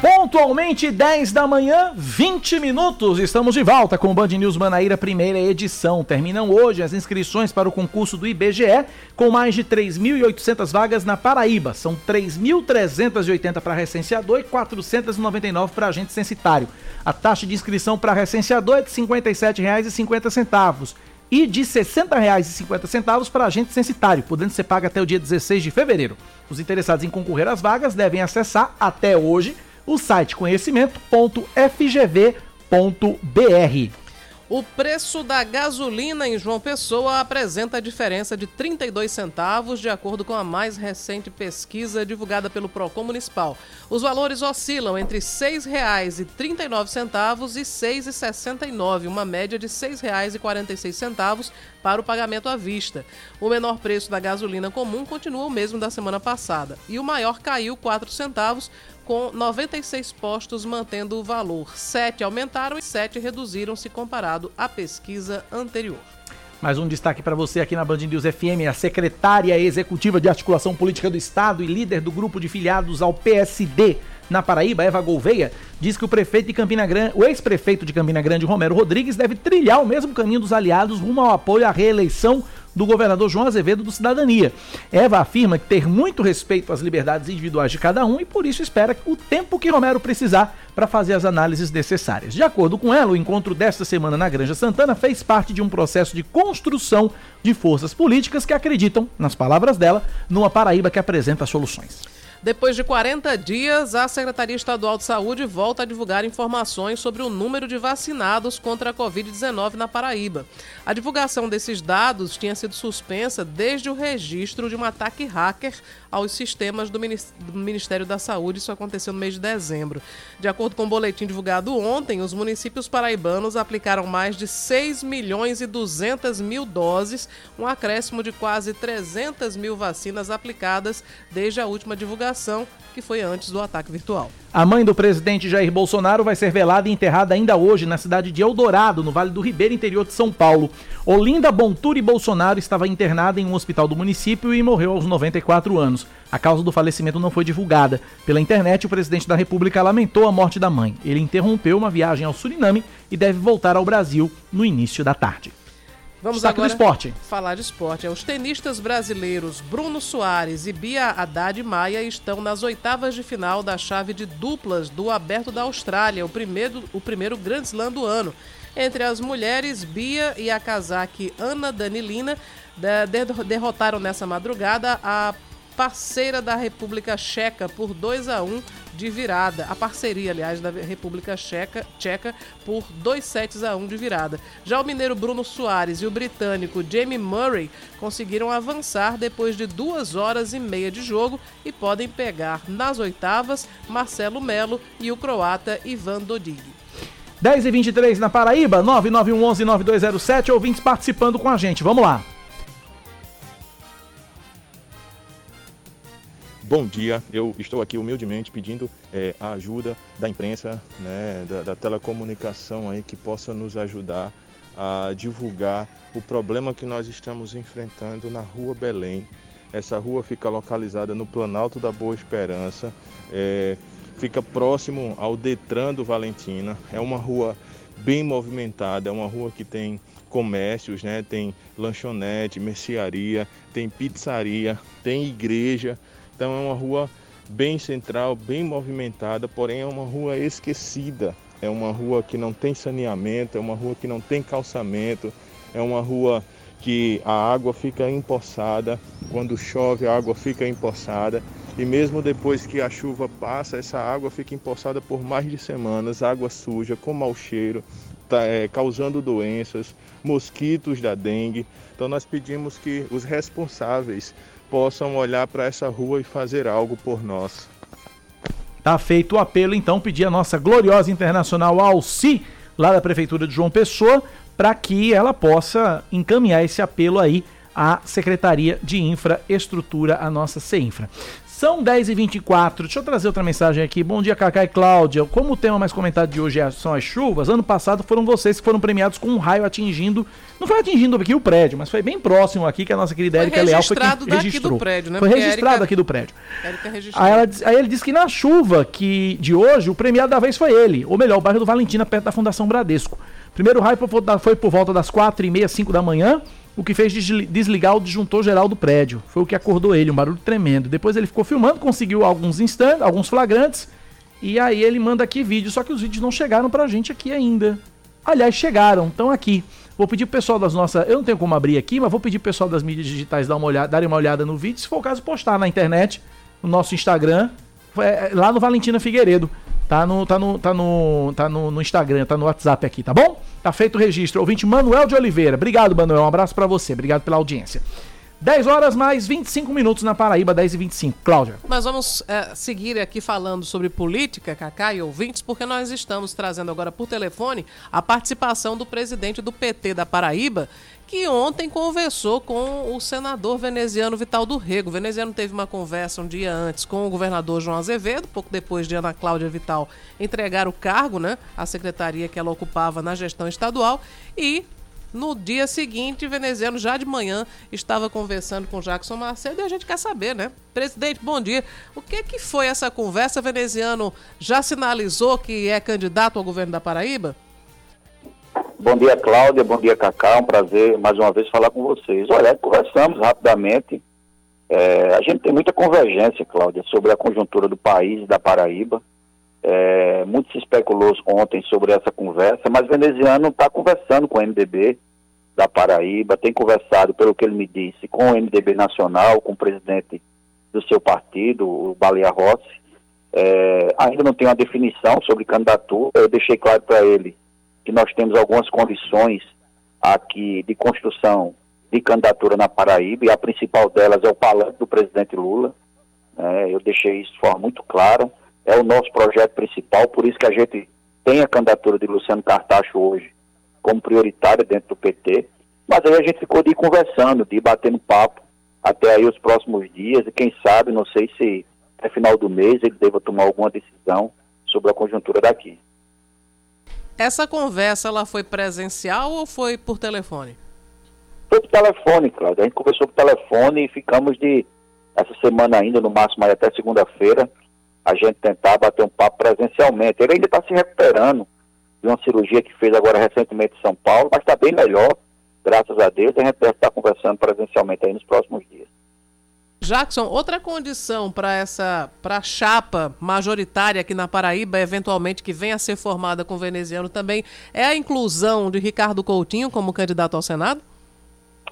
Pontualmente 10 da manhã, 20 minutos. Estamos de volta com o Band News Manaíra, primeira edição. Terminam hoje as inscrições para o concurso do IBGE, com mais de 3.800 vagas na Paraíba. São 3.380 para recenseador e 499 para agente censitário. A taxa de inscrição para recenseador é de R$ 57,50 e de R$ 60,50 para agente censitário, podendo ser paga até o dia 16 de fevereiro. Os interessados em concorrer às vagas devem acessar até hoje o site conhecimento.fgv.br. O preço da gasolina em João Pessoa apresenta diferença de 32 centavos, de acordo com a mais recente pesquisa divulgada pelo Procon Municipal. Os valores oscilam entre R$ 6,39 e R$ 6,69, uma média de R$ 6,46 para o pagamento à vista. O menor preço da gasolina comum continua o mesmo da semana passada e o maior caiu 4 centavos com 96 postos mantendo o valor. Sete aumentaram e sete reduziram-se comparado à pesquisa anterior. Mais um destaque para você aqui na Band News FM. A secretária executiva de articulação política do Estado e líder do grupo de filiados ao PSD na Paraíba, Eva Gouveia, diz que o prefeito de Campina Grande, o ex-prefeito de Campina Grande, Romero Rodrigues, deve trilhar o mesmo caminho dos aliados rumo ao apoio à reeleição do governador João Azevedo do Cidadania. Eva afirma ter muito respeito às liberdades individuais de cada um e por isso espera o tempo que Romero precisar para fazer as análises necessárias. De acordo com ela, o encontro desta semana na Granja Santana fez parte de um processo de construção de forças políticas que acreditam, nas palavras dela, numa Paraíba que apresenta soluções. Depois de 40 dias, a Secretaria Estadual de Saúde volta a divulgar informações sobre o número de vacinados contra a Covid-19 na Paraíba. A divulgação desses dados tinha sido suspensa desde o registro de um ataque hacker aos sistemas do Ministério da Saúde. Isso aconteceu no mês de dezembro. De acordo com o um boletim divulgado ontem, os municípios paraibanos aplicaram mais de 6 milhões e 200 mil doses, um acréscimo de quase 300 mil vacinas aplicadas desde a última divulgação que foi antes do ataque virtual. A mãe do presidente Jair Bolsonaro vai ser velada e enterrada ainda hoje na cidade de Eldorado, no Vale do Ribeira, interior de São Paulo. Olinda Bonturi Bolsonaro estava internada em um hospital do município e morreu aos 94 anos. A causa do falecimento não foi divulgada. Pela internet, o presidente da República lamentou a morte da mãe. Ele interrompeu uma viagem ao Suriname e deve voltar ao Brasil no início da tarde. Vamos Destaque do agora esporte. falar de esporte. Os tenistas brasileiros Bruno Soares e Bia Haddad Maia estão nas oitavas de final da chave de duplas do Aberto da Austrália, o primeiro, o primeiro Grand Slam do ano. Entre as mulheres, Bia e a casaque Ana Danilina de- de- derrotaram nessa madrugada a parceira da República Checa por 2 a 1 de virada. A parceria, aliás, da República Checa, Tcheca por 2 sets a 1 de virada. Já o mineiro Bruno Soares e o britânico Jamie Murray conseguiram avançar depois de duas horas e meia de jogo e podem pegar nas oitavas Marcelo Melo e o croata Ivan Dodig. 10 e 23 na Paraíba, 9911-9207, ouvintes participando com a gente. Vamos lá. Bom dia, eu estou aqui humildemente pedindo eh, a ajuda da imprensa, né, da, da telecomunicação aí que possa nos ajudar a divulgar o problema que nós estamos enfrentando na Rua Belém. Essa rua fica localizada no Planalto da Boa Esperança, eh, fica próximo ao Detran do Valentina. É uma rua bem movimentada, é uma rua que tem comércios, né? Tem lanchonete, mercearia, tem pizzaria, tem igreja. Então é uma rua bem central, bem movimentada, porém é uma rua esquecida. É uma rua que não tem saneamento, é uma rua que não tem calçamento, é uma rua que a água fica empoçada, quando chove a água fica empoçada e mesmo depois que a chuva passa, essa água fica empoçada por mais de semanas, água suja, com mau cheiro, tá, é, causando doenças, mosquitos da dengue. Então nós pedimos que os responsáveis possam olhar para essa rua e fazer algo por nós. Tá feito o apelo, então, pedir a nossa gloriosa internacional Alci, lá da Prefeitura de João Pessoa, para que ela possa encaminhar esse apelo aí à Secretaria de Infraestrutura, a nossa CINFRA. São 10h24, deixa eu trazer outra mensagem aqui. Bom dia, Cacá e Cláudia. Como o tema mais comentado de hoje é- são as chuvas, ano passado foram vocês que foram premiados com um raio atingindo. Não foi atingindo aqui o prédio, mas foi bem próximo aqui que a nossa querida Erika Leal foi registrado quem daqui registrou. do prédio, né? Foi Porque registrado Érica- aqui do prédio. Aí, ela aí ele disse que na chuva que de hoje, o premiado da vez foi ele. Ou melhor, o bairro do Valentina, perto da Fundação Bradesco. Primeiro raio foi por- volta das 4 e meia, 5 da manhã, o que fez desli- desligar o disjuntor geral do prédio. Foi o que acordou ele, um barulho tremendo. Depois ele ficou filmando, conseguiu alguns instantes, alguns flagrantes, e aí ele manda aqui vídeo, só que os vídeos não chegaram pra gente aqui ainda. Aliás, chegaram, estão aqui. Vou pedir pro pessoal das nossas. Eu não tenho como abrir aqui, mas vou pedir pro pessoal das mídias digitais dar uma olhada, darem uma olhada no vídeo. Se for o caso, postar na internet, no nosso Instagram, é, lá no Valentina Figueiredo. Tá no, tá no, tá no, tá no, no Instagram, tá no WhatsApp aqui, tá bom? Tá feito o registro. Ouvinte Manuel de Oliveira. Obrigado, Manuel. Um abraço pra você. Obrigado pela audiência. 10 horas mais 25 minutos na Paraíba, 10 e 25. Cláudia. Nós vamos eh, seguir aqui falando sobre política, Cacá e ouvintes, porque nós estamos trazendo agora por telefone a participação do presidente do PT da Paraíba, que ontem conversou com o senador veneziano Vital do Rego. O veneziano teve uma conversa um dia antes com o governador João Azevedo, pouco depois de Ana Cláudia Vital entregar o cargo, né, à secretaria que ela ocupava na gestão estadual, e no dia seguinte, veneziano já de manhã estava conversando com Jackson Macedo e a gente quer saber, né? Presidente, bom dia. O que que foi essa conversa? Veneziano já sinalizou que é candidato ao governo da Paraíba? Bom dia, Cláudia. Bom dia, Cacá. É um prazer mais uma vez falar com vocês. Olha, conversamos rapidamente. É, a gente tem muita convergência, Cláudia, sobre a conjuntura do país e da Paraíba. É, muito se especulou ontem sobre essa conversa, mas veneziano está conversando com o MDB da Paraíba, tem conversado, pelo que ele me disse, com o MDB nacional, com o presidente do seu partido, o Baleia Rossi. É, ainda não tem uma definição sobre candidatura. Eu deixei claro para ele que nós temos algumas condições aqui de construção de candidatura na Paraíba, e a principal delas é o palanque do presidente Lula. né? eu deixei isso de forma muito clara. É o nosso projeto principal, por isso que a gente tem a candidatura de Luciano Cartacho hoje como prioritária dentro do PT. Mas aí a gente ficou de ir conversando, de ir batendo papo até aí os próximos dias, e quem sabe, não sei se até final do mês ele deva tomar alguma decisão sobre a conjuntura daqui. Essa conversa ela foi presencial ou foi por telefone? Foi por telefone, Cláudio. A gente conversou por telefone e ficamos de essa semana ainda, no máximo até segunda-feira, a gente tentar bater um papo presencialmente. Ele ainda está se recuperando de uma cirurgia que fez agora recentemente em São Paulo, mas está bem melhor, graças a Deus. A gente deve estar conversando presencialmente aí nos próximos dias. Jackson, outra condição para essa para a chapa majoritária aqui na Paraíba, eventualmente que venha a ser formada com o veneziano também, é a inclusão de Ricardo Coutinho como candidato ao Senado?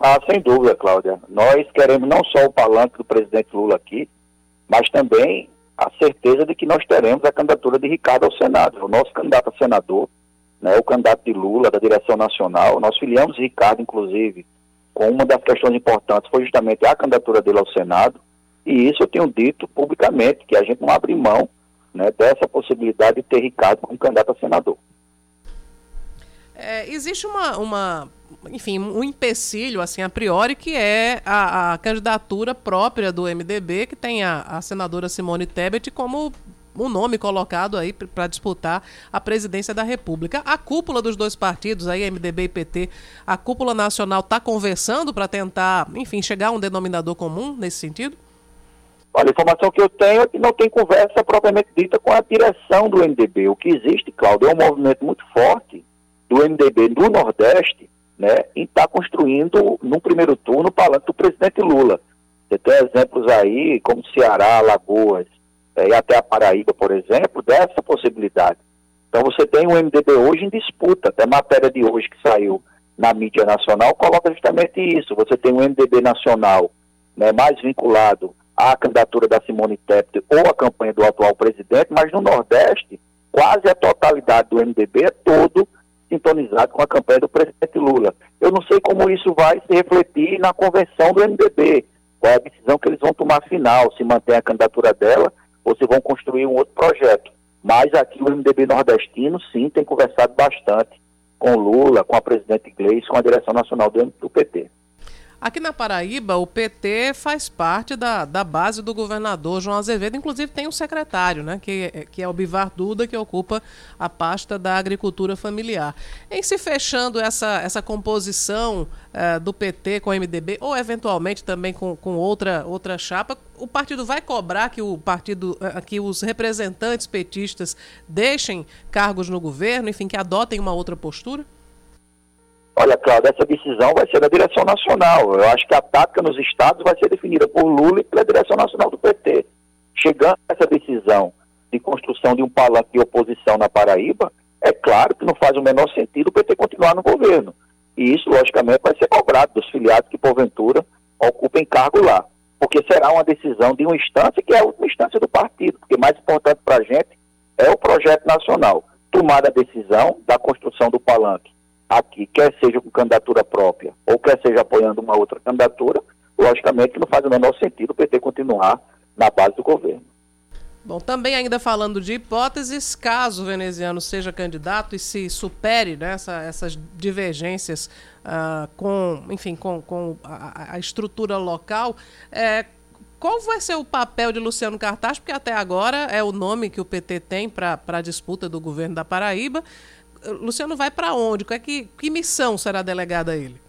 Ah, sem dúvida, Cláudia. Nós queremos não só o palanque do presidente Lula aqui, mas também a certeza de que nós teremos a candidatura de Ricardo ao Senado. O nosso candidato a senador, né, o candidato de Lula, da direção nacional, nós filiamos Ricardo, inclusive, com uma das questões importantes foi justamente a candidatura dele ao Senado, e isso eu tenho dito publicamente, que a gente não abre mão né, dessa possibilidade de ter Ricardo como candidato a senador. É, existe uma, uma, enfim, um empecilho, assim, a priori, que é a, a candidatura própria do MDB, que tem a, a senadora Simone Tebet como um nome colocado aí para disputar a presidência da República. A cúpula dos dois partidos, aí MDB e PT, a cúpula nacional está conversando para tentar, enfim, chegar a um denominador comum nesse sentido? Olha, a informação que eu tenho é que não tem conversa propriamente dita com a direção do MDB. O que existe, Cláudio, é um movimento muito forte do MDB do Nordeste, né, em estar tá construindo, num primeiro turno, o palanque do presidente Lula. Você tem exemplos aí, como Ceará, Lagoas, é, e até a Paraíba, por exemplo, dessa possibilidade. Então você tem o MDB hoje em disputa, até matéria de hoje que saiu na mídia nacional coloca justamente isso. Você tem o MDB nacional né, mais vinculado à candidatura da Simone Tebet ou à campanha do atual presidente, mas no Nordeste, quase a totalidade do MDB é todo sintonizado com a campanha do presidente Lula. Eu não sei como isso vai se refletir na convenção do MDB, qual é a decisão que eles vão tomar final, se mantém a candidatura dela ou se vão construir um outro projeto. Mas aqui o MDB nordestino, sim, tem conversado bastante com Lula, com a presidente Gleisi, com a direção nacional do PT. Aqui na Paraíba, o PT faz parte da, da base do governador João Azevedo, inclusive tem um secretário, né, que, que é o Bivar Duda, que ocupa a pasta da agricultura familiar. Em se fechando essa, essa composição uh, do PT com o MDB, ou eventualmente também com, com outra, outra chapa, o partido vai cobrar que o partido, uh, que os representantes petistas deixem cargos no governo, enfim, que adotem uma outra postura? Olha, Cláudio, essa decisão vai ser da direção nacional. Eu acho que a tática nos estados vai ser definida por Lula e pela direção nacional do PT. Chegando a essa decisão de construção de um palanque de oposição na Paraíba, é claro que não faz o menor sentido o PT continuar no governo. E isso, logicamente, vai ser cobrado dos filiados que, porventura, ocupem cargo lá. Porque será uma decisão de uma instância que é a última instância do partido. Porque mais importante para a gente é o projeto nacional. Tomada a decisão da construção do palanque aqui, quer seja com candidatura própria ou quer seja apoiando uma outra candidatura, logicamente não faz o menor sentido o PT continuar na base do governo. Bom, também ainda falando de hipóteses, caso o veneziano seja candidato e se supere né, essa, essas divergências uh, com, enfim, com, com a, a estrutura local, é, qual vai ser o papel de Luciano Cartaz? Porque até agora é o nome que o PT tem para a disputa do governo da Paraíba. Luciano vai para onde? Que, que, que missão será delegada a ele?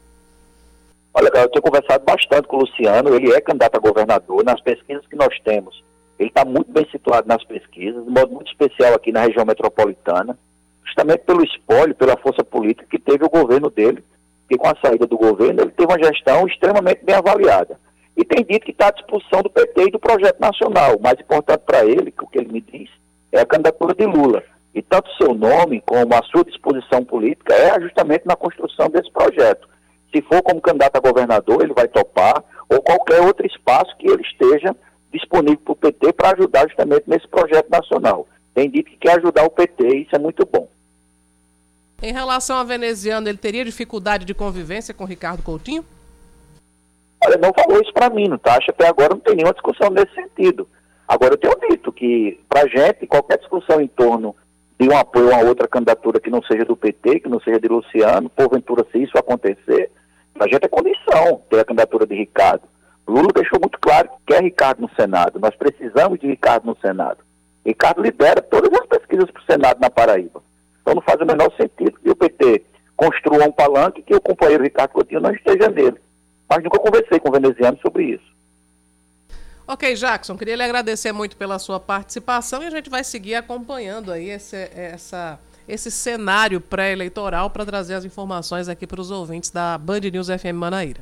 Olha, eu tenho conversado bastante com o Luciano, ele é candidato a governador, nas pesquisas que nós temos, ele está muito bem situado nas pesquisas, de modo muito especial aqui na região metropolitana, justamente pelo espólio, pela força política que teve o governo dele, que com a saída do governo ele teve uma gestão extremamente bem avaliada. E tem dito que está à disposição do PT e do projeto nacional. O mais importante para ele, que o que ele me diz, é a candidatura de Lula. E tanto seu nome como a sua disposição política é justamente na construção desse projeto. Se for como candidato a governador, ele vai topar, ou qualquer outro espaço que ele esteja disponível para o PT para ajudar justamente nesse projeto nacional. Tem dito que quer ajudar o PT e isso é muito bom. Em relação a veneziano, ele teria dificuldade de convivência com Ricardo Coutinho? Olha, não falou isso para mim, não tá? Acho que até agora não tem nenhuma discussão nesse sentido. Agora, eu tenho dito que, para a gente, qualquer discussão em torno de um apoio a outra candidatura que não seja do PT, que não seja de Luciano, porventura se isso acontecer, a gente é condição ter a candidatura de Ricardo. Lula deixou muito claro que quer Ricardo no Senado. Nós precisamos de Ricardo no Senado. Ricardo lidera todas as pesquisas para o Senado na Paraíba. Então não faz o menor sentido que o PT construa um palanque que o companheiro Ricardo Coutinho não esteja nele. Mas nunca conversei com o veneziano sobre isso. Ok, Jackson, queria lhe agradecer muito pela sua participação e a gente vai seguir acompanhando aí esse, essa, esse cenário pré-eleitoral para trazer as informações aqui para os ouvintes da Band News FM Manaíra.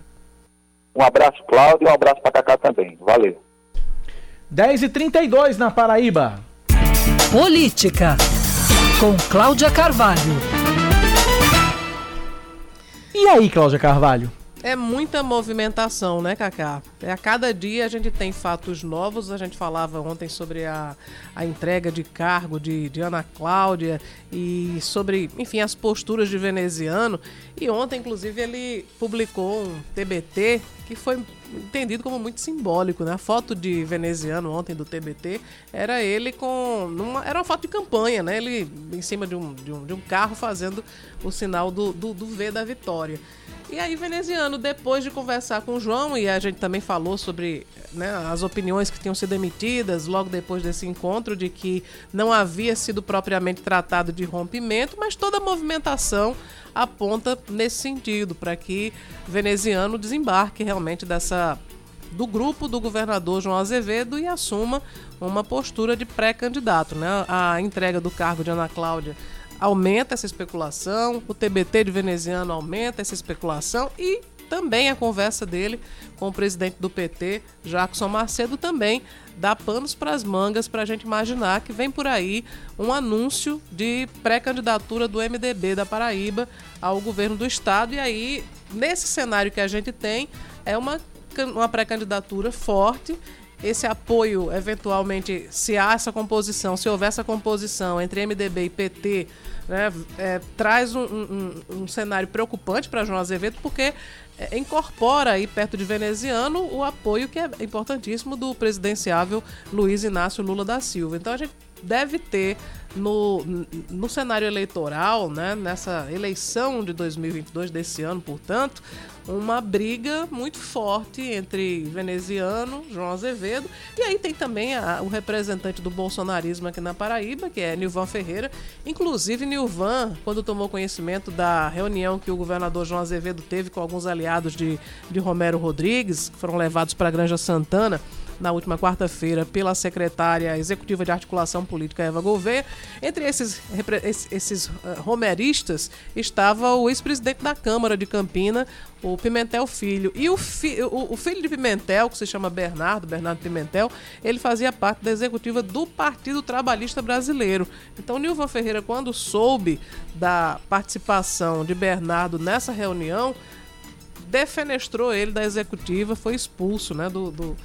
Um abraço, Cláudio, e um abraço para Cacá também. Valeu. 10h32 na Paraíba. Política, com Cláudia Carvalho. E aí, Cláudia Carvalho? É muita movimentação, né, Cacá? É, a cada dia a gente tem fatos novos. A gente falava ontem sobre a, a entrega de cargo de, de Ana Cláudia e sobre, enfim, as posturas de veneziano. E ontem, inclusive, ele publicou um TBT que foi entendido como muito simbólico, né? A foto de veneziano ontem do TBT era ele com. Numa, era uma foto de campanha, né? Ele em cima de um, de um, de um carro fazendo o sinal do, do, do V da vitória. E aí, veneziano, depois de conversar com o João, e a gente também falou sobre né, as opiniões que tinham sido emitidas logo depois desse encontro, de que não havia sido propriamente tratado de rompimento, mas toda a movimentação aponta nesse sentido, para que veneziano desembarque realmente dessa do grupo do governador João Azevedo e assuma uma postura de pré-candidato. Né? A entrega do cargo de Ana Cláudia aumenta essa especulação, o TBT de veneziano aumenta essa especulação e também a conversa dele com o presidente do PT, Jackson Macedo, também dá panos para as mangas para a gente imaginar que vem por aí um anúncio de pré-candidatura do MDB da Paraíba ao governo do estado. E aí, nesse cenário que a gente tem, é uma, uma pré-candidatura forte esse apoio, eventualmente, se há essa composição, se houver essa composição entre MDB e PT, né, é, traz um, um, um, cenário preocupante para João Azevedo, porque é, incorpora aí perto de veneziano o apoio que é importantíssimo do presidenciável Luiz Inácio Lula da Silva. Então a gente deve ter no, no cenário eleitoral, né, nessa eleição de 2022 desse ano, portanto, uma briga muito forte entre veneziano, João Azevedo, e aí tem também a, o representante do bolsonarismo aqui na Paraíba, que é Nilvan Ferreira. Inclusive, Nilvan, quando tomou conhecimento da reunião que o governador João Azevedo teve com alguns aliados de, de Romero Rodrigues, que foram levados para a Granja Santana, na última quarta-feira pela secretária executiva de articulação política Eva Gouveia. Entre esses, esses uh, romeristas estava o ex-presidente da Câmara de Campina, o Pimentel Filho. E o, fi, o, o, filho de Pimentel, que se chama Bernardo, Bernardo Pimentel, ele fazia parte da executiva do Partido Trabalhista Brasileiro. Então, Nilvan Ferreira, quando soube da participação de Bernardo nessa reunião, defenestrou ele da executiva, foi expulso né, do, do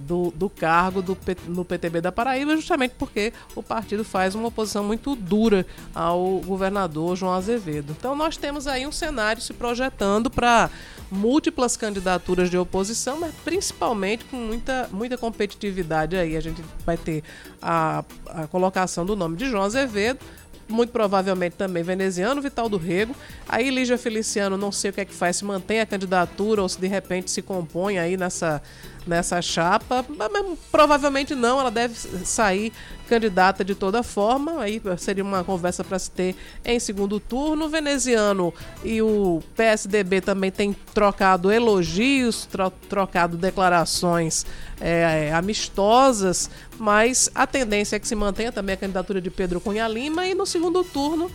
do, do cargo do, no PTB da Paraíba, justamente porque o partido faz uma oposição muito dura ao governador João Azevedo. Então nós temos aí um cenário se projetando para múltiplas candidaturas de oposição, mas principalmente com muita, muita competitividade aí. A gente vai ter a, a colocação do nome de João Azevedo, muito provavelmente também veneziano, Vital do Rego. Aí Lígia Feliciano, não sei o que é que faz, se mantém a candidatura ou se de repente se compõe aí nessa nessa chapa, mas provavelmente não, ela deve sair candidata de toda forma, aí seria uma conversa para se ter em segundo turno. O veneziano e o PSDB também têm trocado elogios, tro trocado declarações é, amistosas, mas a tendência é que se mantenha também a candidatura de Pedro Cunha Lima e no segundo turno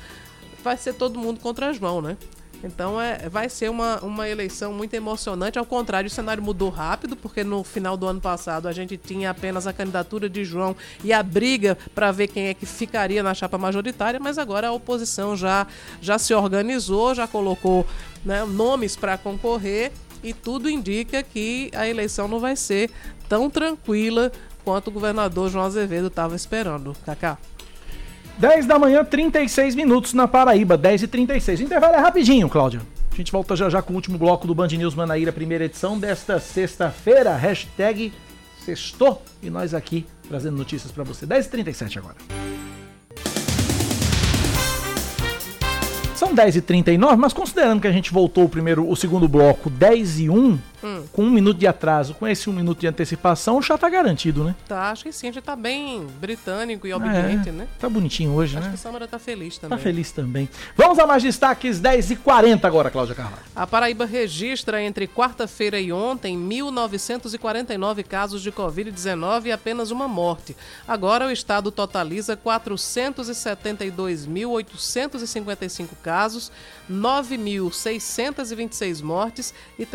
vai ser todo mundo contra João, né? Então é, vai ser uma, uma eleição muito emocionante. Ao contrário, o cenário mudou rápido, porque no final do ano passado a gente tinha apenas a candidatura de João e a briga para ver quem é que ficaria na chapa majoritária, mas agora a oposição já, já se organizou, já colocou né, nomes para concorrer e tudo indica que a eleição não vai ser tão tranquila quanto o governador João Azevedo estava esperando. Cacá. 10 da manhã, 36 minutos na Paraíba, 10 e 36. O intervalo é rapidinho, Cláudia. A gente volta já já com o último bloco do Band News Manaíra, primeira edição desta sexta-feira. Hashtag sextou. E nós aqui trazendo notícias para você. 10 e 37 agora. São 10h39, mas considerando que a gente voltou o primeiro, o segundo bloco 10 e 1, Hum. com um minuto de atraso, com esse um minuto de antecipação, o chá tá garantido, né? Tá, acho que sim, a gente tá bem britânico e obediente, É, né? Tá bonitinho hoje, Acho né? que o Samara tá feliz também. Tá feliz também. Vamos a mais destaques, 10h40 agora, Cláudia Carvalho. A Paraíba registra entre quarta-feira e ontem 1.949 casos de Covid-19 e apenas uma morte. Agora o estado totaliza 472.855 casos, 9.626 mortes e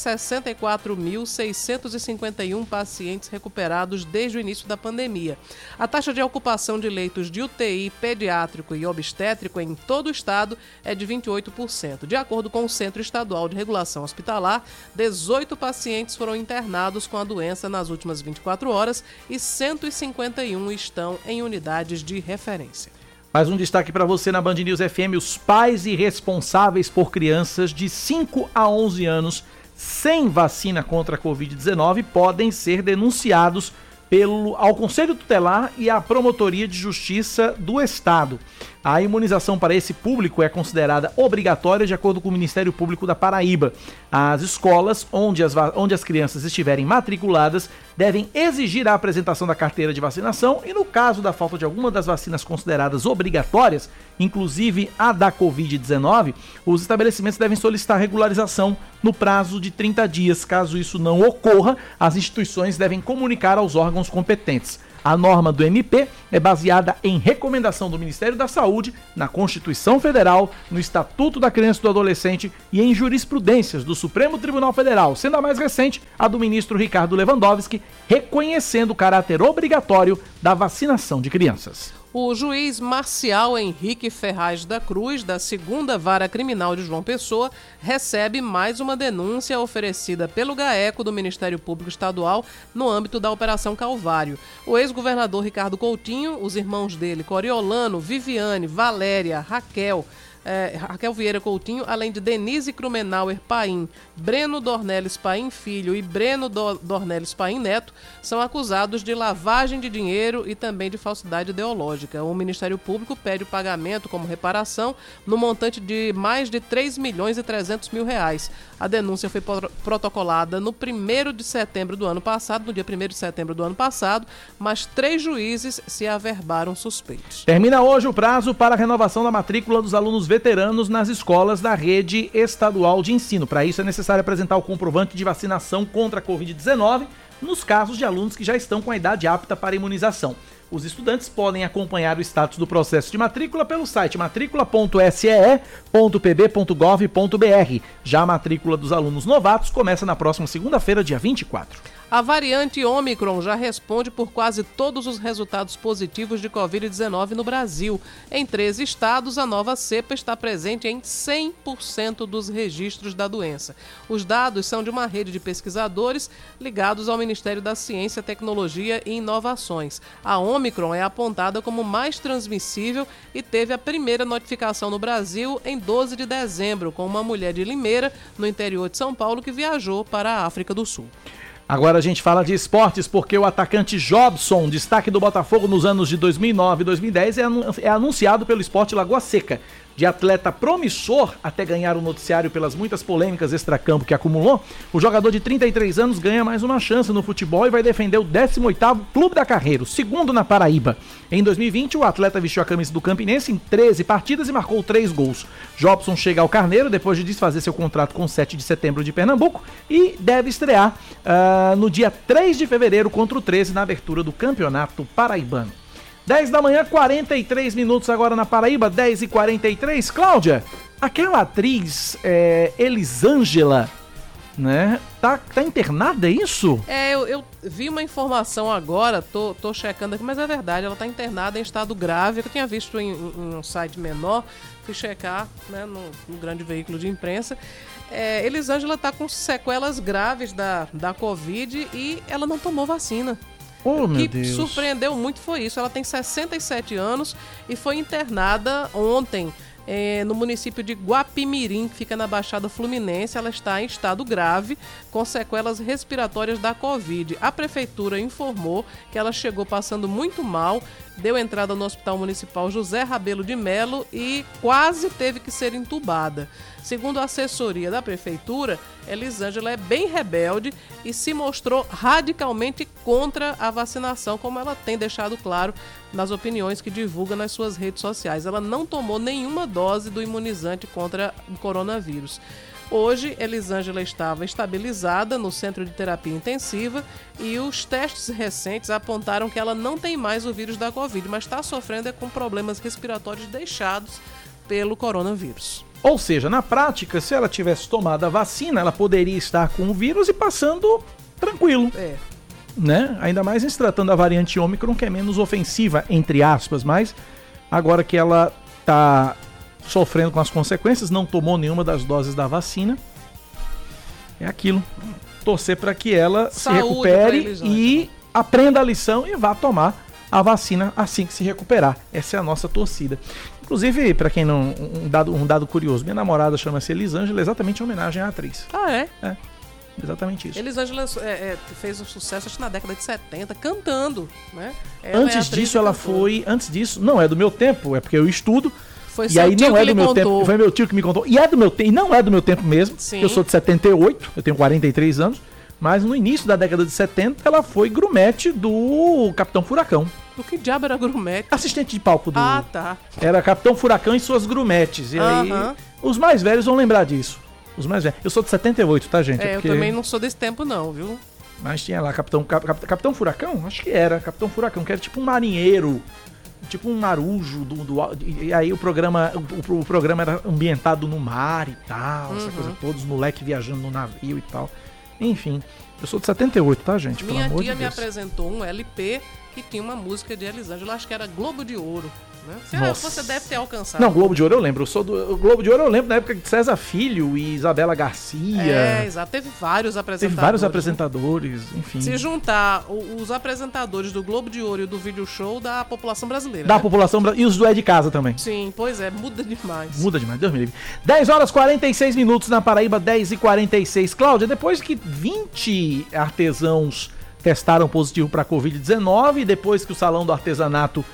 364.651 pacientes recuperados desde o início da pandemia. A taxa de ocupação de leitos de UTI pediátrico e obstétrico em todo o estado é de 28%. De acordo com o Centro Estadual de Regulação Hospitalar, 18 pacientes foram internados com a doença nas últimas 24 horas e 151 estão em unidades de referência. Mais um destaque para você na Band News FM: os pais e responsáveis por crianças de 5 a 11 anos sem vacina contra a Covid-19 podem ser denunciados pelo, ao Conselho Tutelar e à Promotoria de Justiça do Estado. A imunização para esse público é considerada obrigatória de acordo com o Ministério Público da Paraíba. As escolas onde as, onde as crianças estiverem matriculadas devem exigir a apresentação da carteira de vacinação e, no caso da falta de alguma das vacinas consideradas obrigatórias, inclusive a da Covid-19, os estabelecimentos devem solicitar regularização no prazo de 30 dias. Caso isso não ocorra, as instituições devem comunicar aos órgãos competentes. A norma do MP é baseada em recomendação do Ministério da Saúde, na Constituição Federal, no Estatuto da Criança e do Adolescente e em jurisprudências do Supremo Tribunal Federal, sendo a mais recente a do ministro Ricardo Lewandowski, reconhecendo o caráter obrigatório da vacinação de crianças. O juiz Marcial Henrique Ferraz da Cruz, da segunda vara criminal de João Pessoa, recebe mais uma denúncia oferecida pelo GAECO do Ministério Público Estadual no âmbito da Operação Calvário. O ex-governador Ricardo Coutinho, os irmãos dele, Coriolano, Viviane, Valéria, Raquel, eh, Raquel Vieira Coutinho, além de Denise Krumenauer Paim, Breno Dornelles Paim Filho e Breno Do Dornelles Paim Neto, são acusados de lavagem de dinheiro e também de falsidade ideológica. O Ministério Público pede o pagamento como reparação no montante de mais de 3 milhões e 300 mil reais. A denúncia foi pro- protocolada no 1 de setembro do ano passado, no dia 1 de setembro do ano passado, mas três juízes se averbaram suspeitos. Termina hoje o prazo para a renovação da matrícula dos alunos veteranos nas escolas da rede estadual de ensino. Para isso é necessário apresentar o comprovante de vacinação contra a Covid-19 nos casos de alunos que já estão com a idade apta para imunização. Os estudantes podem acompanhar o status do processo de matrícula pelo site matricula.see.pb.gov.br. Já a matrícula dos alunos novatos começa na próxima segunda-feira, dia 24. A variante Omicron já responde por quase todos os resultados positivos de Covid-19 no Brasil. Em 13 estados, a nova cepa está presente em 100% dos registros da doença. Os dados são de uma rede de pesquisadores ligados ao Ministério da Ciência, Tecnologia e Inovações. A Omicron é apontada como mais transmissível e teve a primeira notificação no Brasil em 12 de dezembro, com uma mulher de Limeira, no interior de São Paulo, que viajou para a África do Sul. Agora a gente fala de esportes porque o atacante Jobson, destaque do Botafogo nos anos de 2009 e 2010, é é anunciado pelo Esporte Lagoa Seca. De atleta promissor até ganhar o noticiário pelas muitas polêmicas extracampo que acumulou, o jogador de 33 anos ganha mais uma chance no futebol e vai defender o 18º clube da carreira, o segundo na Paraíba. Em 2020, o atleta vestiu a camisa do Campinense em 13 partidas e marcou 3 gols. Jobson chega ao Carneiro depois de desfazer seu contrato com o 7 de setembro de Pernambuco e deve estrear ah, no dia 3 de fevereiro contra o 13 na abertura do Campeonato Paraibano. 10 da manhã, 43 minutos agora na Paraíba, 10 e 43. Cláudia, aquela atriz é, Elisângela, né? Tá, tá internada, é isso? É, eu, eu vi uma informação agora, tô, tô checando aqui, mas é verdade, ela tá internada em estado grave, eu tinha visto em, em um site menor, fui checar, né, no grande veículo de imprensa. É, Elisângela tá com sequelas graves da, da Covid e ela não tomou vacina. Oh, o que Deus. surpreendeu muito foi isso. Ela tem 67 anos e foi internada ontem eh, no município de Guapimirim, que fica na Baixada Fluminense. Ela está em estado grave, com sequelas respiratórias da Covid. A prefeitura informou que ela chegou passando muito mal, deu entrada no Hospital Municipal José Rabelo de Melo e quase teve que ser entubada. Segundo a assessoria da prefeitura, Elisângela é bem rebelde e se mostrou radicalmente contra a vacinação, como ela tem deixado claro nas opiniões que divulga nas suas redes sociais. Ela não tomou nenhuma dose do imunizante contra o coronavírus. Hoje, Elisângela estava estabilizada no centro de terapia intensiva e os testes recentes apontaram que ela não tem mais o vírus da Covid, mas está sofrendo é com problemas respiratórios deixados pelo coronavírus. Ou seja, na prática, se ela tivesse tomado a vacina, ela poderia estar com o vírus e passando tranquilo. É. Né? Ainda mais se tratando da variante Ômicron, que é menos ofensiva, entre aspas, mas agora que ela está sofrendo com as consequências, não tomou nenhuma das doses da vacina. É aquilo. Torcer para que ela Saúde se recupere pra e aprenda a lição e vá tomar a vacina assim que se recuperar. Essa é a nossa torcida. Inclusive, para quem não. Um dado, um dado curioso: minha namorada chama-se Elisângela, exatamente em homenagem à atriz. Ah, é? É. Exatamente isso. Elisângela é, é, fez um sucesso acho que na década de 70, cantando, né? Ela é antes atriz disso, ela cantora. foi. Antes disso, não é do meu tempo, é porque eu estudo. Foi e aí não é do meu contou. tempo. Foi meu tio que me contou. E é do meu tempo. E não é do meu tempo mesmo. Sim. Eu sou de 78, eu tenho 43 anos. Mas no início da década de 70, ela foi grumete do Capitão Furacão. O que diabo era grumete? Assistente de palco do. Ah, tá. Era Capitão Furacão e suas grumetes. E aí, Aham. os mais velhos vão lembrar disso. Os mais velhos. Eu sou de 78, tá, gente? É, eu porque- também não sou desse tempo, não, viu? Mas tinha lá Capitão, Cap- Cap- Capitão Furacão? Acho que era. Capitão Furacão, que era tipo um marinheiro. Tipo um marujo do. do- e aí o programa, o, o programa era ambientado no mar e tal, essa Uhum. coisa toda, os moleques viajando no navio e tal. Enfim, eu sou de 78, tá, gente? Minha tia de me apresentou um LP que tinha uma música de Elisângela, acho que era Globo de Ouro. Né? Você, Nossa. você deve ter alcançado. Não, Globo de Ouro eu lembro. Eu sou do. o Globo de Ouro eu lembro na época de César Filho e Isabela Garcia. É, exato. Teve vários apresentadores. Teve vários apresentadores, enfim. Se juntar os apresentadores do Globo de Ouro e do Video Show da população brasileira. Da né? população bra- e os do É de Casa também. Sim, pois é, muda demais. Muda demais, Deus me livre. 10 horas 46 minutos na Paraíba, 10 e 46. Cláudia, depois que 20 artesãos testaram positivo para Covid-19, depois que o salão do artesanato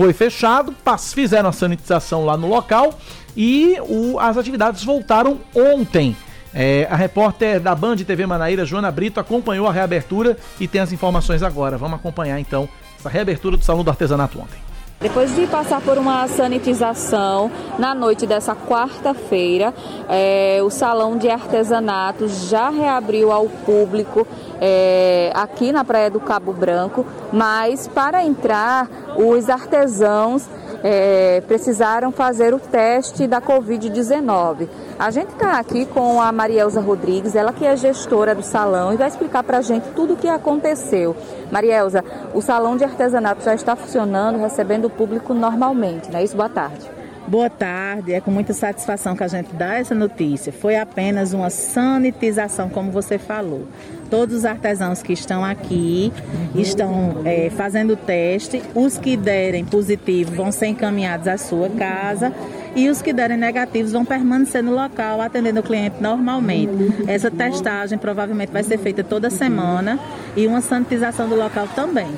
foi fechado, fizeram a sanitização lá no local e o- as atividades voltaram ontem. É, a repórter da Band TV Manaíra, Joana Brito, acompanhou a reabertura e tem as informações agora. Vamos acompanhar então essa reabertura do salão do artesanato ontem. Depois de passar por uma sanitização na noite dessa quarta-feira, eh, o Salão de Artesanato já reabriu ao público eh, aqui na Praia do Cabo Branco, mas para entrar, os artesãos eh, precisaram fazer o teste da Covid-19. A gente está aqui com a Marielza Rodrigues, ela que é gestora do salão e vai explicar para a gente tudo o que aconteceu. Marielza, o salão de artesanato já está funcionando, recebendo o público normalmente, não é isso? Boa tarde. Boa tarde, é com muita satisfação que a gente dá essa notícia. Foi apenas uma sanitização, como você falou. Todos os artesãos que estão aqui estão é, fazendo o teste. Os que derem positivo vão ser encaminhados à sua casa e os que derem negativos vão permanecer no local atendendo o cliente normalmente. Essa testagem provavelmente vai ser feita toda semana e uma sanitização do local também.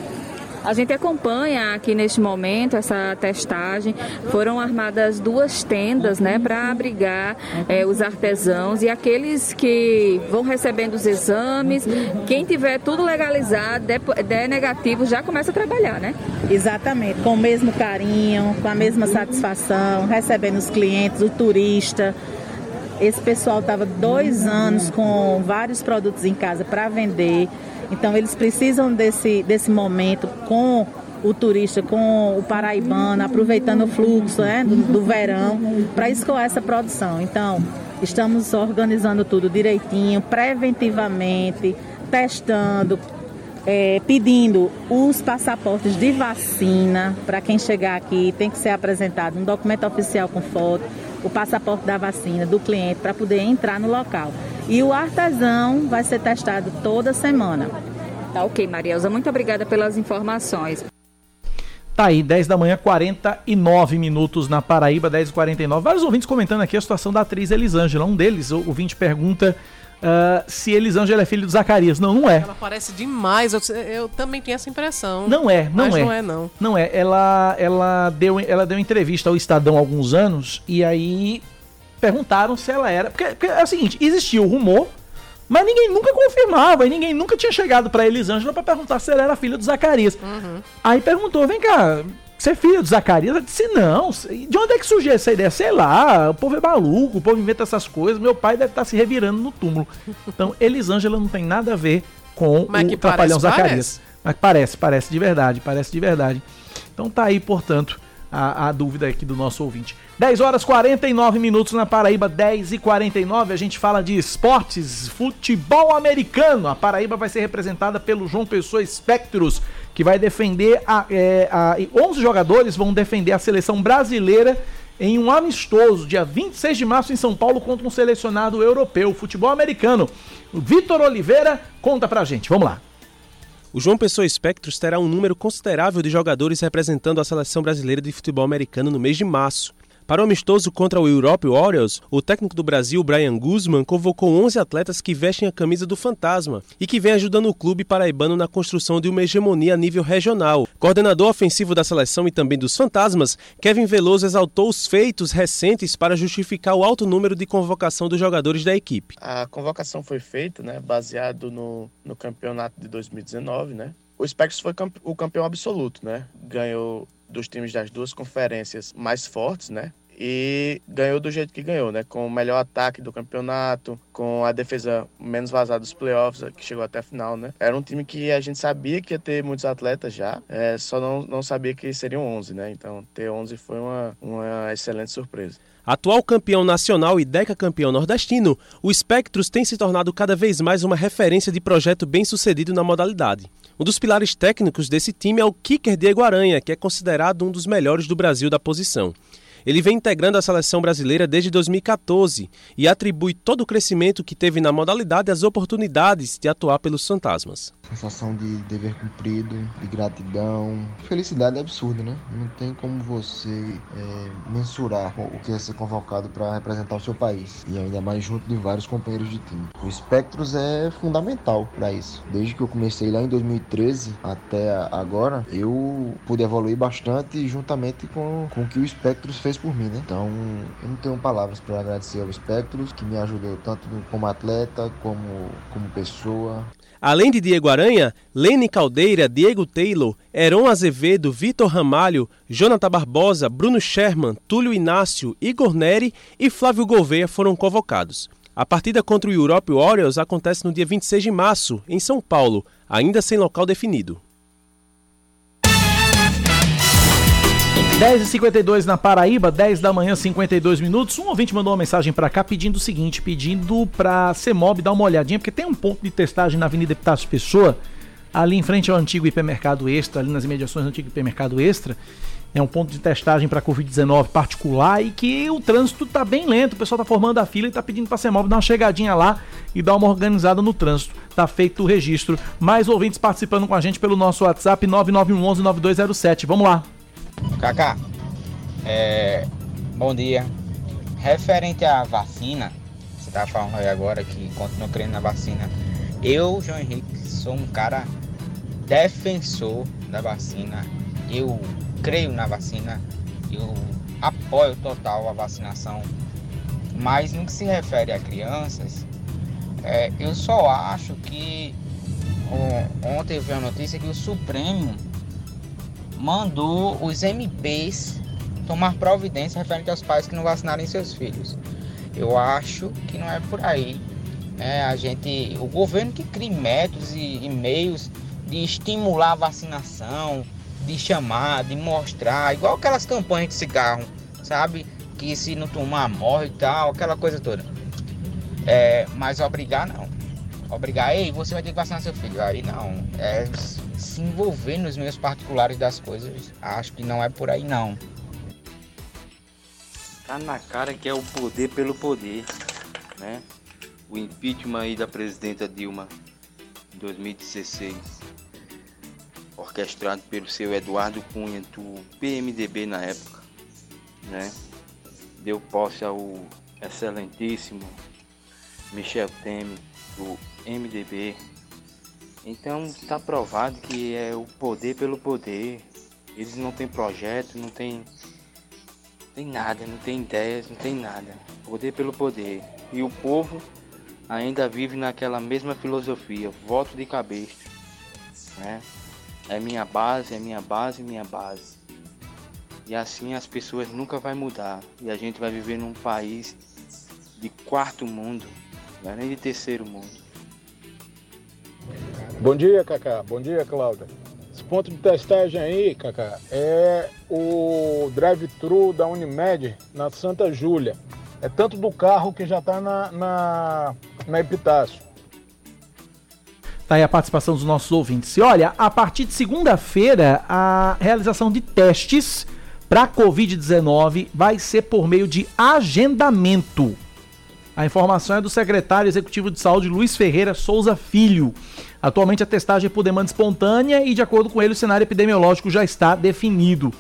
A gente acompanha aqui neste momento essa testagem. Foram armadas duas tendas, né, para abrigar eh, os artesãos e aqueles que vão recebendo os exames. Quem tiver tudo legalizado, der, der negativo, já começa a trabalhar, né? Exatamente, com o mesmo carinho, com a mesma satisfação, recebendo os clientes, o turista. Esse pessoal estava dois anos com vários produtos em casa para vender, então eles precisam desse, desse momento com o turista, com o paraibano, aproveitando o fluxo né, do, do verão para escoar essa produção. Então, estamos organizando tudo direitinho, preventivamente, testando, é, pedindo os passaportes de vacina para quem chegar aqui tem que ser apresentado um documento oficial com foto, o passaporte da vacina do cliente para poder entrar no local. E o artesão vai ser testado toda semana. Tá ok, Marielza. Muito obrigada pelas informações. Tá aí, 10 da manhã, 49 minutos na Paraíba, 10 e 49 Vários ouvintes comentando aqui a situação da atriz Elisângela. Um deles, o ouvinte pergunta uh, se Elisângela é filha do Zacarias. Não, não é. Ela parece demais. Eu, eu também tinha essa impressão. Não é, não mas é. não é, não. Não é. Ela, ela, deu, ela deu entrevista ao Estadão há alguns anos e aí perguntaram se ela era. Porque, porque é o seguinte: existia o rumor, mas ninguém nunca confirmava e ninguém nunca tinha chegado pra Elisângela pra perguntar se ela era filha do Zacarias. Aí perguntou: vem cá, você é filha do Zacarias? Ela disse: não. De onde é que surgiu essa ideia? Sei lá, o povo é maluco, o povo inventa essas coisas. Meu pai deve estar se revirando no túmulo. Então, Elisângela não tem nada a ver com Mas o Trapalhão parece, Zacarias. Mas parece, parece de verdade, parece de verdade. Então tá aí, portanto, a, a dúvida aqui do nosso ouvinte. 10 horas 49 minutos na Paraíba, 10 e 49 a gente fala de esportes, futebol americano. A Paraíba vai ser representada pelo João Pessoa Spectros, que vai defender a, é, a, e 11 jogadores vão defender a seleção brasileira em um amistoso, dia 26 de março em São Paulo contra um selecionado europeu, futebol americano. O Vitor Oliveira conta pra gente. Vamos lá. O João Pessoa Spectros terá um número considerável de jogadores representando a seleção brasileira de futebol americano no mês de março. Para o amistoso contra o Europe Warriors, o técnico do Brasil, Brian Guzman, convocou 11 atletas que vestem a camisa do Fantasma e que vem ajudando o clube paraibano na construção de uma hegemonia a nível regional. Coordenador ofensivo da seleção e também dos Fantasmas, Kevin Veloso exaltou os feitos recentes para justificar o alto número de convocação dos jogadores da equipe. A convocação foi feita, né, baseado no, no campeonato de 2019, né? O Spectros foi o campeão absoluto, né? Ganhou dos times das duas conferências mais fortes, né? E ganhou do jeito que ganhou, né? Com o melhor ataque do campeonato, com a defesa menos vazada dos playoffs, que chegou até a final, né? Era um time que a gente sabia que ia ter muitos atletas já, é, só não, não sabia que seriam 11, né? Então, ter 11 foi uma, uma excelente surpresa. Atual campeão nacional e decacampeão nordestino, o Spectros tem se tornado cada vez mais uma referência de projeto bem sucedido na modalidade. Um dos pilares técnicos desse time é o kicker Diego Aranha, que é considerado um dos melhores do Brasil da posição. Ele vem integrando a seleção brasileira desde 2014 e atribui todo o crescimento que teve na modalidade às oportunidades de atuar pelos fantasmas. Sensação de dever cumprido, de gratidão, felicidade absurda, né? Não tem como você é, mensurar o que é ser convocado para representar o seu país e ainda mais junto de vários companheiros de time. O Spectros é fundamental para isso. Desde que eu comecei lá em 2013 até agora, eu pude evoluir bastante juntamente com, com o que o Spectros fez por mim, né? Então, eu não tenho palavras para agradecer ao Spectros, que me ajudou tanto como atleta como como pessoa. Além de Diego Aranha, Lene Caldeira, Diego Taylor, Heron Azevedo, Vitor Ramalho, Jonathan Barbosa, Bruno Sherman, Túlio Inácio, Igor Neri e Flávio Gouveia foram convocados. A partida contra o Europe Warriors acontece no dia 26 de março, em São Paulo, ainda sem local definido. 10h52 na Paraíba, 10 da manhã, 52 minutos. Um ouvinte mandou uma mensagem para cá pedindo o seguinte: pedindo pra CEMOB dar uma olhadinha, porque tem um ponto de testagem na Avenida Epitácio Pessoa, ali em frente ao antigo hipermercado Extra, ali nas imediações do antigo hipermercado Extra. É um ponto de testagem para Covid-19 particular e que o trânsito tá bem lento. O pessoal tá formando a fila e tá pedindo pra CEMOB dar uma chegadinha lá e dar uma organizada no trânsito. Tá feito o registro. Mais ouvintes participando com a gente pelo nosso WhatsApp 9911-9207. Vamos lá. Kaká, é, bom dia. Referente à vacina, você tá falando aí agora que continua crendo na vacina. Eu, João Henrique, sou um cara defensor da vacina. Eu creio na vacina. Eu apoio total a vacinação. Mas no que se refere a crianças, é, eu só acho que ontem eu vi a notícia que o Supremo mandou os MPs tomar providência referente aos pais que não vacinarem seus filhos. Eu acho que não é por aí. É, a gente, o governo que cria métodos e, e meios de estimular a vacinação, de chamar, de mostrar, igual aquelas campanhas de cigarro, sabe? Que se não tomar morre e tal, aquela coisa toda. É, mas obrigar não. Obrigar, ei, você vai ter que vacinar seu filho. Aí não. É se envolver nos meios particulares das coisas. Acho que não é por aí não. Tá na cara que é o poder pelo poder, né? O impeachment aí da presidenta Dilma em 2016, orquestrado pelo seu Eduardo Cunha do PMDB na época, né? Deu posse ao excelentíssimo Michel Temer, do MDB. Então está provado que é o poder pelo poder. Eles não têm projeto, não tem, tem nada, não tem ideias, não tem nada. Poder pelo poder. E o povo ainda vive naquela mesma filosofia, voto de cabeça. Né? É minha base, é minha base, minha base. E assim as pessoas nunca vai mudar. E a gente vai viver num país de quarto mundo, não é nem de terceiro mundo. Bom dia, Cacá. Bom dia, Cláudia. Esse ponto de testagem aí, Cacá, é o drive-thru da Unimed na Santa Júlia. É tanto do carro que já está na, na, na Epitácio. Tá aí a participação dos nossos ouvintes. E olha, a partir de segunda-feira, a realização de testes para Covid-19 vai ser por meio de agendamento. A informação é do secretário executivo de saúde Luiz Ferreira Souza Filho. Atualmente a testagem é por demanda espontânea e, de acordo com ele, o cenário epidemiológico já está definido.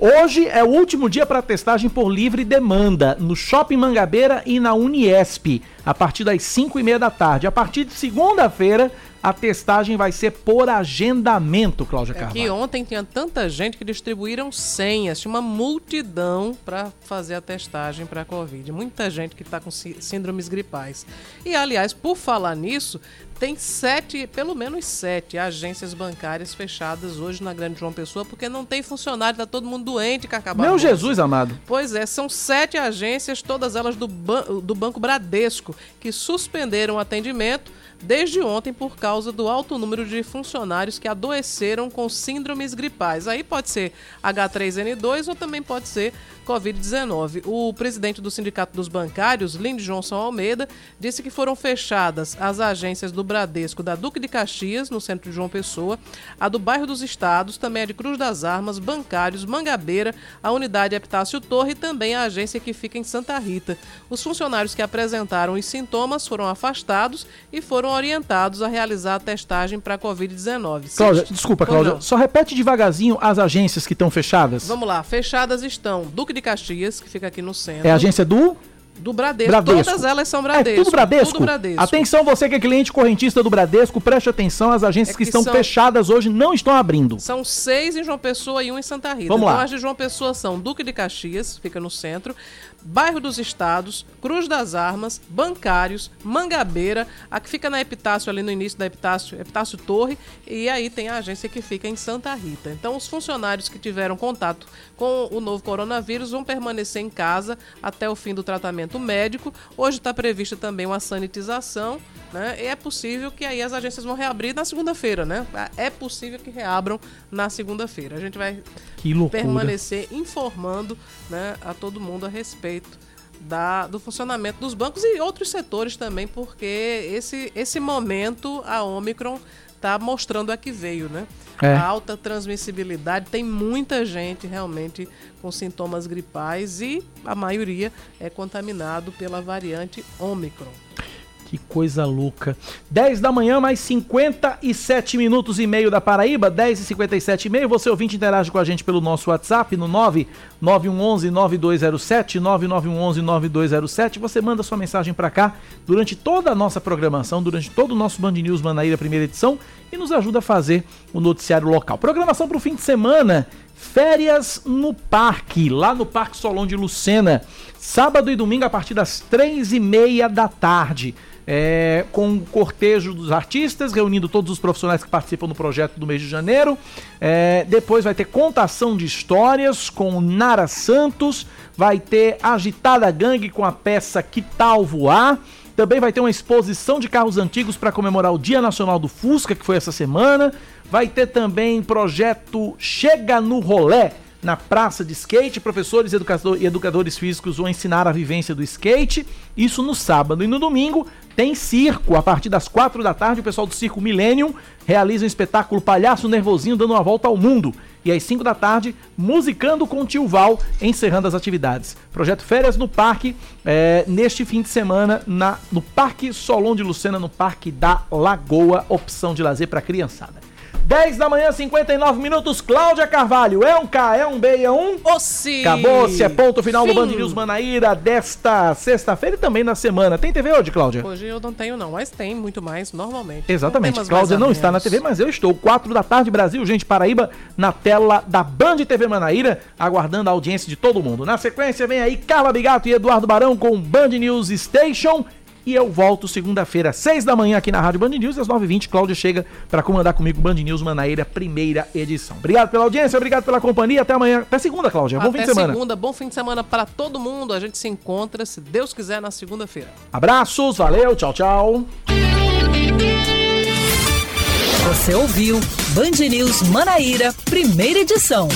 Hoje é o último dia para testagem por livre demanda no Shopping Mangabeira e na Uniesp, a partir das 5 e meia da tarde. A partir de segunda-feira, a testagem vai ser por agendamento, Cláudia É Carvalho. que ontem tinha tanta gente que distribuíram senhas, tinha uma multidão para fazer a testagem para a Covid. Muita gente que está com sí- síndromes gripais. E, aliás, por falar nisso, tem sete, pelo menos sete agências bancárias fechadas hoje na Grande João Pessoa, porque não tem funcionário, tá todo mundo doente, Cacá Meu. Jesus amado. Pois é, são sete agências, todas elas do, ban- do Banco Bradesco, que suspenderam o atendimento desde ontem por causa do alto número de funcionários que adoeceram com síndromes gripais. Aí pode ser H3N2 ou também pode ser Covid-19. O presidente do Sindicato dos Bancários, Lindy Johnson Almeida, disse que foram fechadas as agências do Bradesco da Duque de Caxias, no centro de João Pessoa, a do Bairro dos Estados, também a de Cruz das Armas, Bancários, Mangabeira, a unidade Epitácio Torre e também a agência que fica em Santa Rita. Os funcionários que apresentaram os sintomas foram afastados e foram orientados a realizar a testagem para a Covid-19. Se- Cláudia, desculpa, Cláudia. Só repete devagarzinho as agências que estão fechadas. Vamos lá, fechadas estão Duque de Caxias, que fica aqui no centro. É a agência do do Bradesco. Bradesco. Todas elas são Bradesco. É tudo Bradesco? Tudo Bradesco. Atenção, você que é cliente correntista do Bradesco, preste atenção, as agências É que, que estão são- fechadas hoje não estão abrindo. São seis em João Pessoa e um em Santa Rita. Vamos então lá. as de João Pessoa são Duque de Caxias, fica no centro, Bairro dos Estados, Cruz das Armas, Bancários, Mangabeira, a que fica na Epitácio, ali no início da Epitácio, Epitácio Torre, e aí tem a agência que fica em Santa Rita. Então os funcionários que tiveram contato com o novo coronavírus vão permanecer em casa até o fim do tratamento médico. Hoje está prevista também uma sanitização, né? E é possível que aí as agências vão reabrir na segunda-feira, né? É possível que reabram na segunda-feira. A gente vai permanecer informando né, a todo mundo a respeito da, do funcionamento dos bancos e outros setores também, porque esse, esse momento a Omicron está mostrando a que veio, né? É. A alta transmissibilidade, tem muita gente realmente com sintomas gripais e a maioria é contaminado pela variante Omicron. Que coisa louca. 10 da manhã, mais 57 minutos e meio da Paraíba, 10 e 57 e meio. Você ouvinte interage com a gente pelo nosso WhatsApp no 9911 9207, 9911 9207. Você manda sua mensagem para cá durante toda a nossa programação, durante todo o nosso Band News Manaíra primeira edição e nos ajuda a fazer o noticiário local. Programação para o fim de semana. Férias no Parque, lá no Parque Solon de Lucena. Sábado e domingo a partir das três e meia da tarde. É, com um cortejo dos artistas, reunindo todos os profissionais que participam do projeto do mês de janeiro. É, depois vai ter contação de histórias com Nara Santos. Vai ter Agitada Gangue com a peça Que Tal Voar. Também vai ter uma exposição de carros antigos para comemorar o Dia Nacional do Fusca, que foi essa semana. Vai ter também projeto Chega no Rolé na praça de skate. Professores educador- e educadores físicos vão ensinar a vivência do skate. Isso no sábado. E no domingo tem circo. A partir das quatro da tarde, o pessoal do Circo Millennium realiza um espetáculo Palhaço Nervosinho dando uma volta ao mundo. E às 5 da tarde, musicando com o Tio Val, encerrando as atividades. Projeto Férias no Parque, é, neste fim de semana, na, no Parque Solon de Lucena, no Parque da Lagoa, opção de lazer para criançada. 10 da manhã, 59 minutos. Cláudia Carvalho. É um K, é um B, é um. Ossi. Acabou-se. É ponto final Fim. do Band News Manaíra desta sexta-feira e também na semana. Tem TV hoje, Cláudia? Hoje eu não tenho, não, mas tem muito mais normalmente. Exatamente. Cláudia não está na. TV, mas eu estou. 4 da tarde, Brasil, gente, Paraíba, na tela da Band TV Manaíra, aguardando a audiência de todo mundo. Na sequência, vem aí Carla Bigato e Eduardo Barão com Band News Station. E eu volto segunda-feira, às 6 da manhã, aqui na Rádio Band News. E às 9h20, Cláudia chega para comandar comigo Band News Manaíra, primeira edição. Obrigado pela audiência, obrigado pela companhia. Até amanhã. Até segunda, Cláudia. Bom Até fim de semana. segunda, bom fim de semana para todo mundo. A gente se encontra, se Deus quiser, na segunda-feira. Abraços, valeu, tchau, tchau. Você ouviu Band News Manaíra, primeira edição.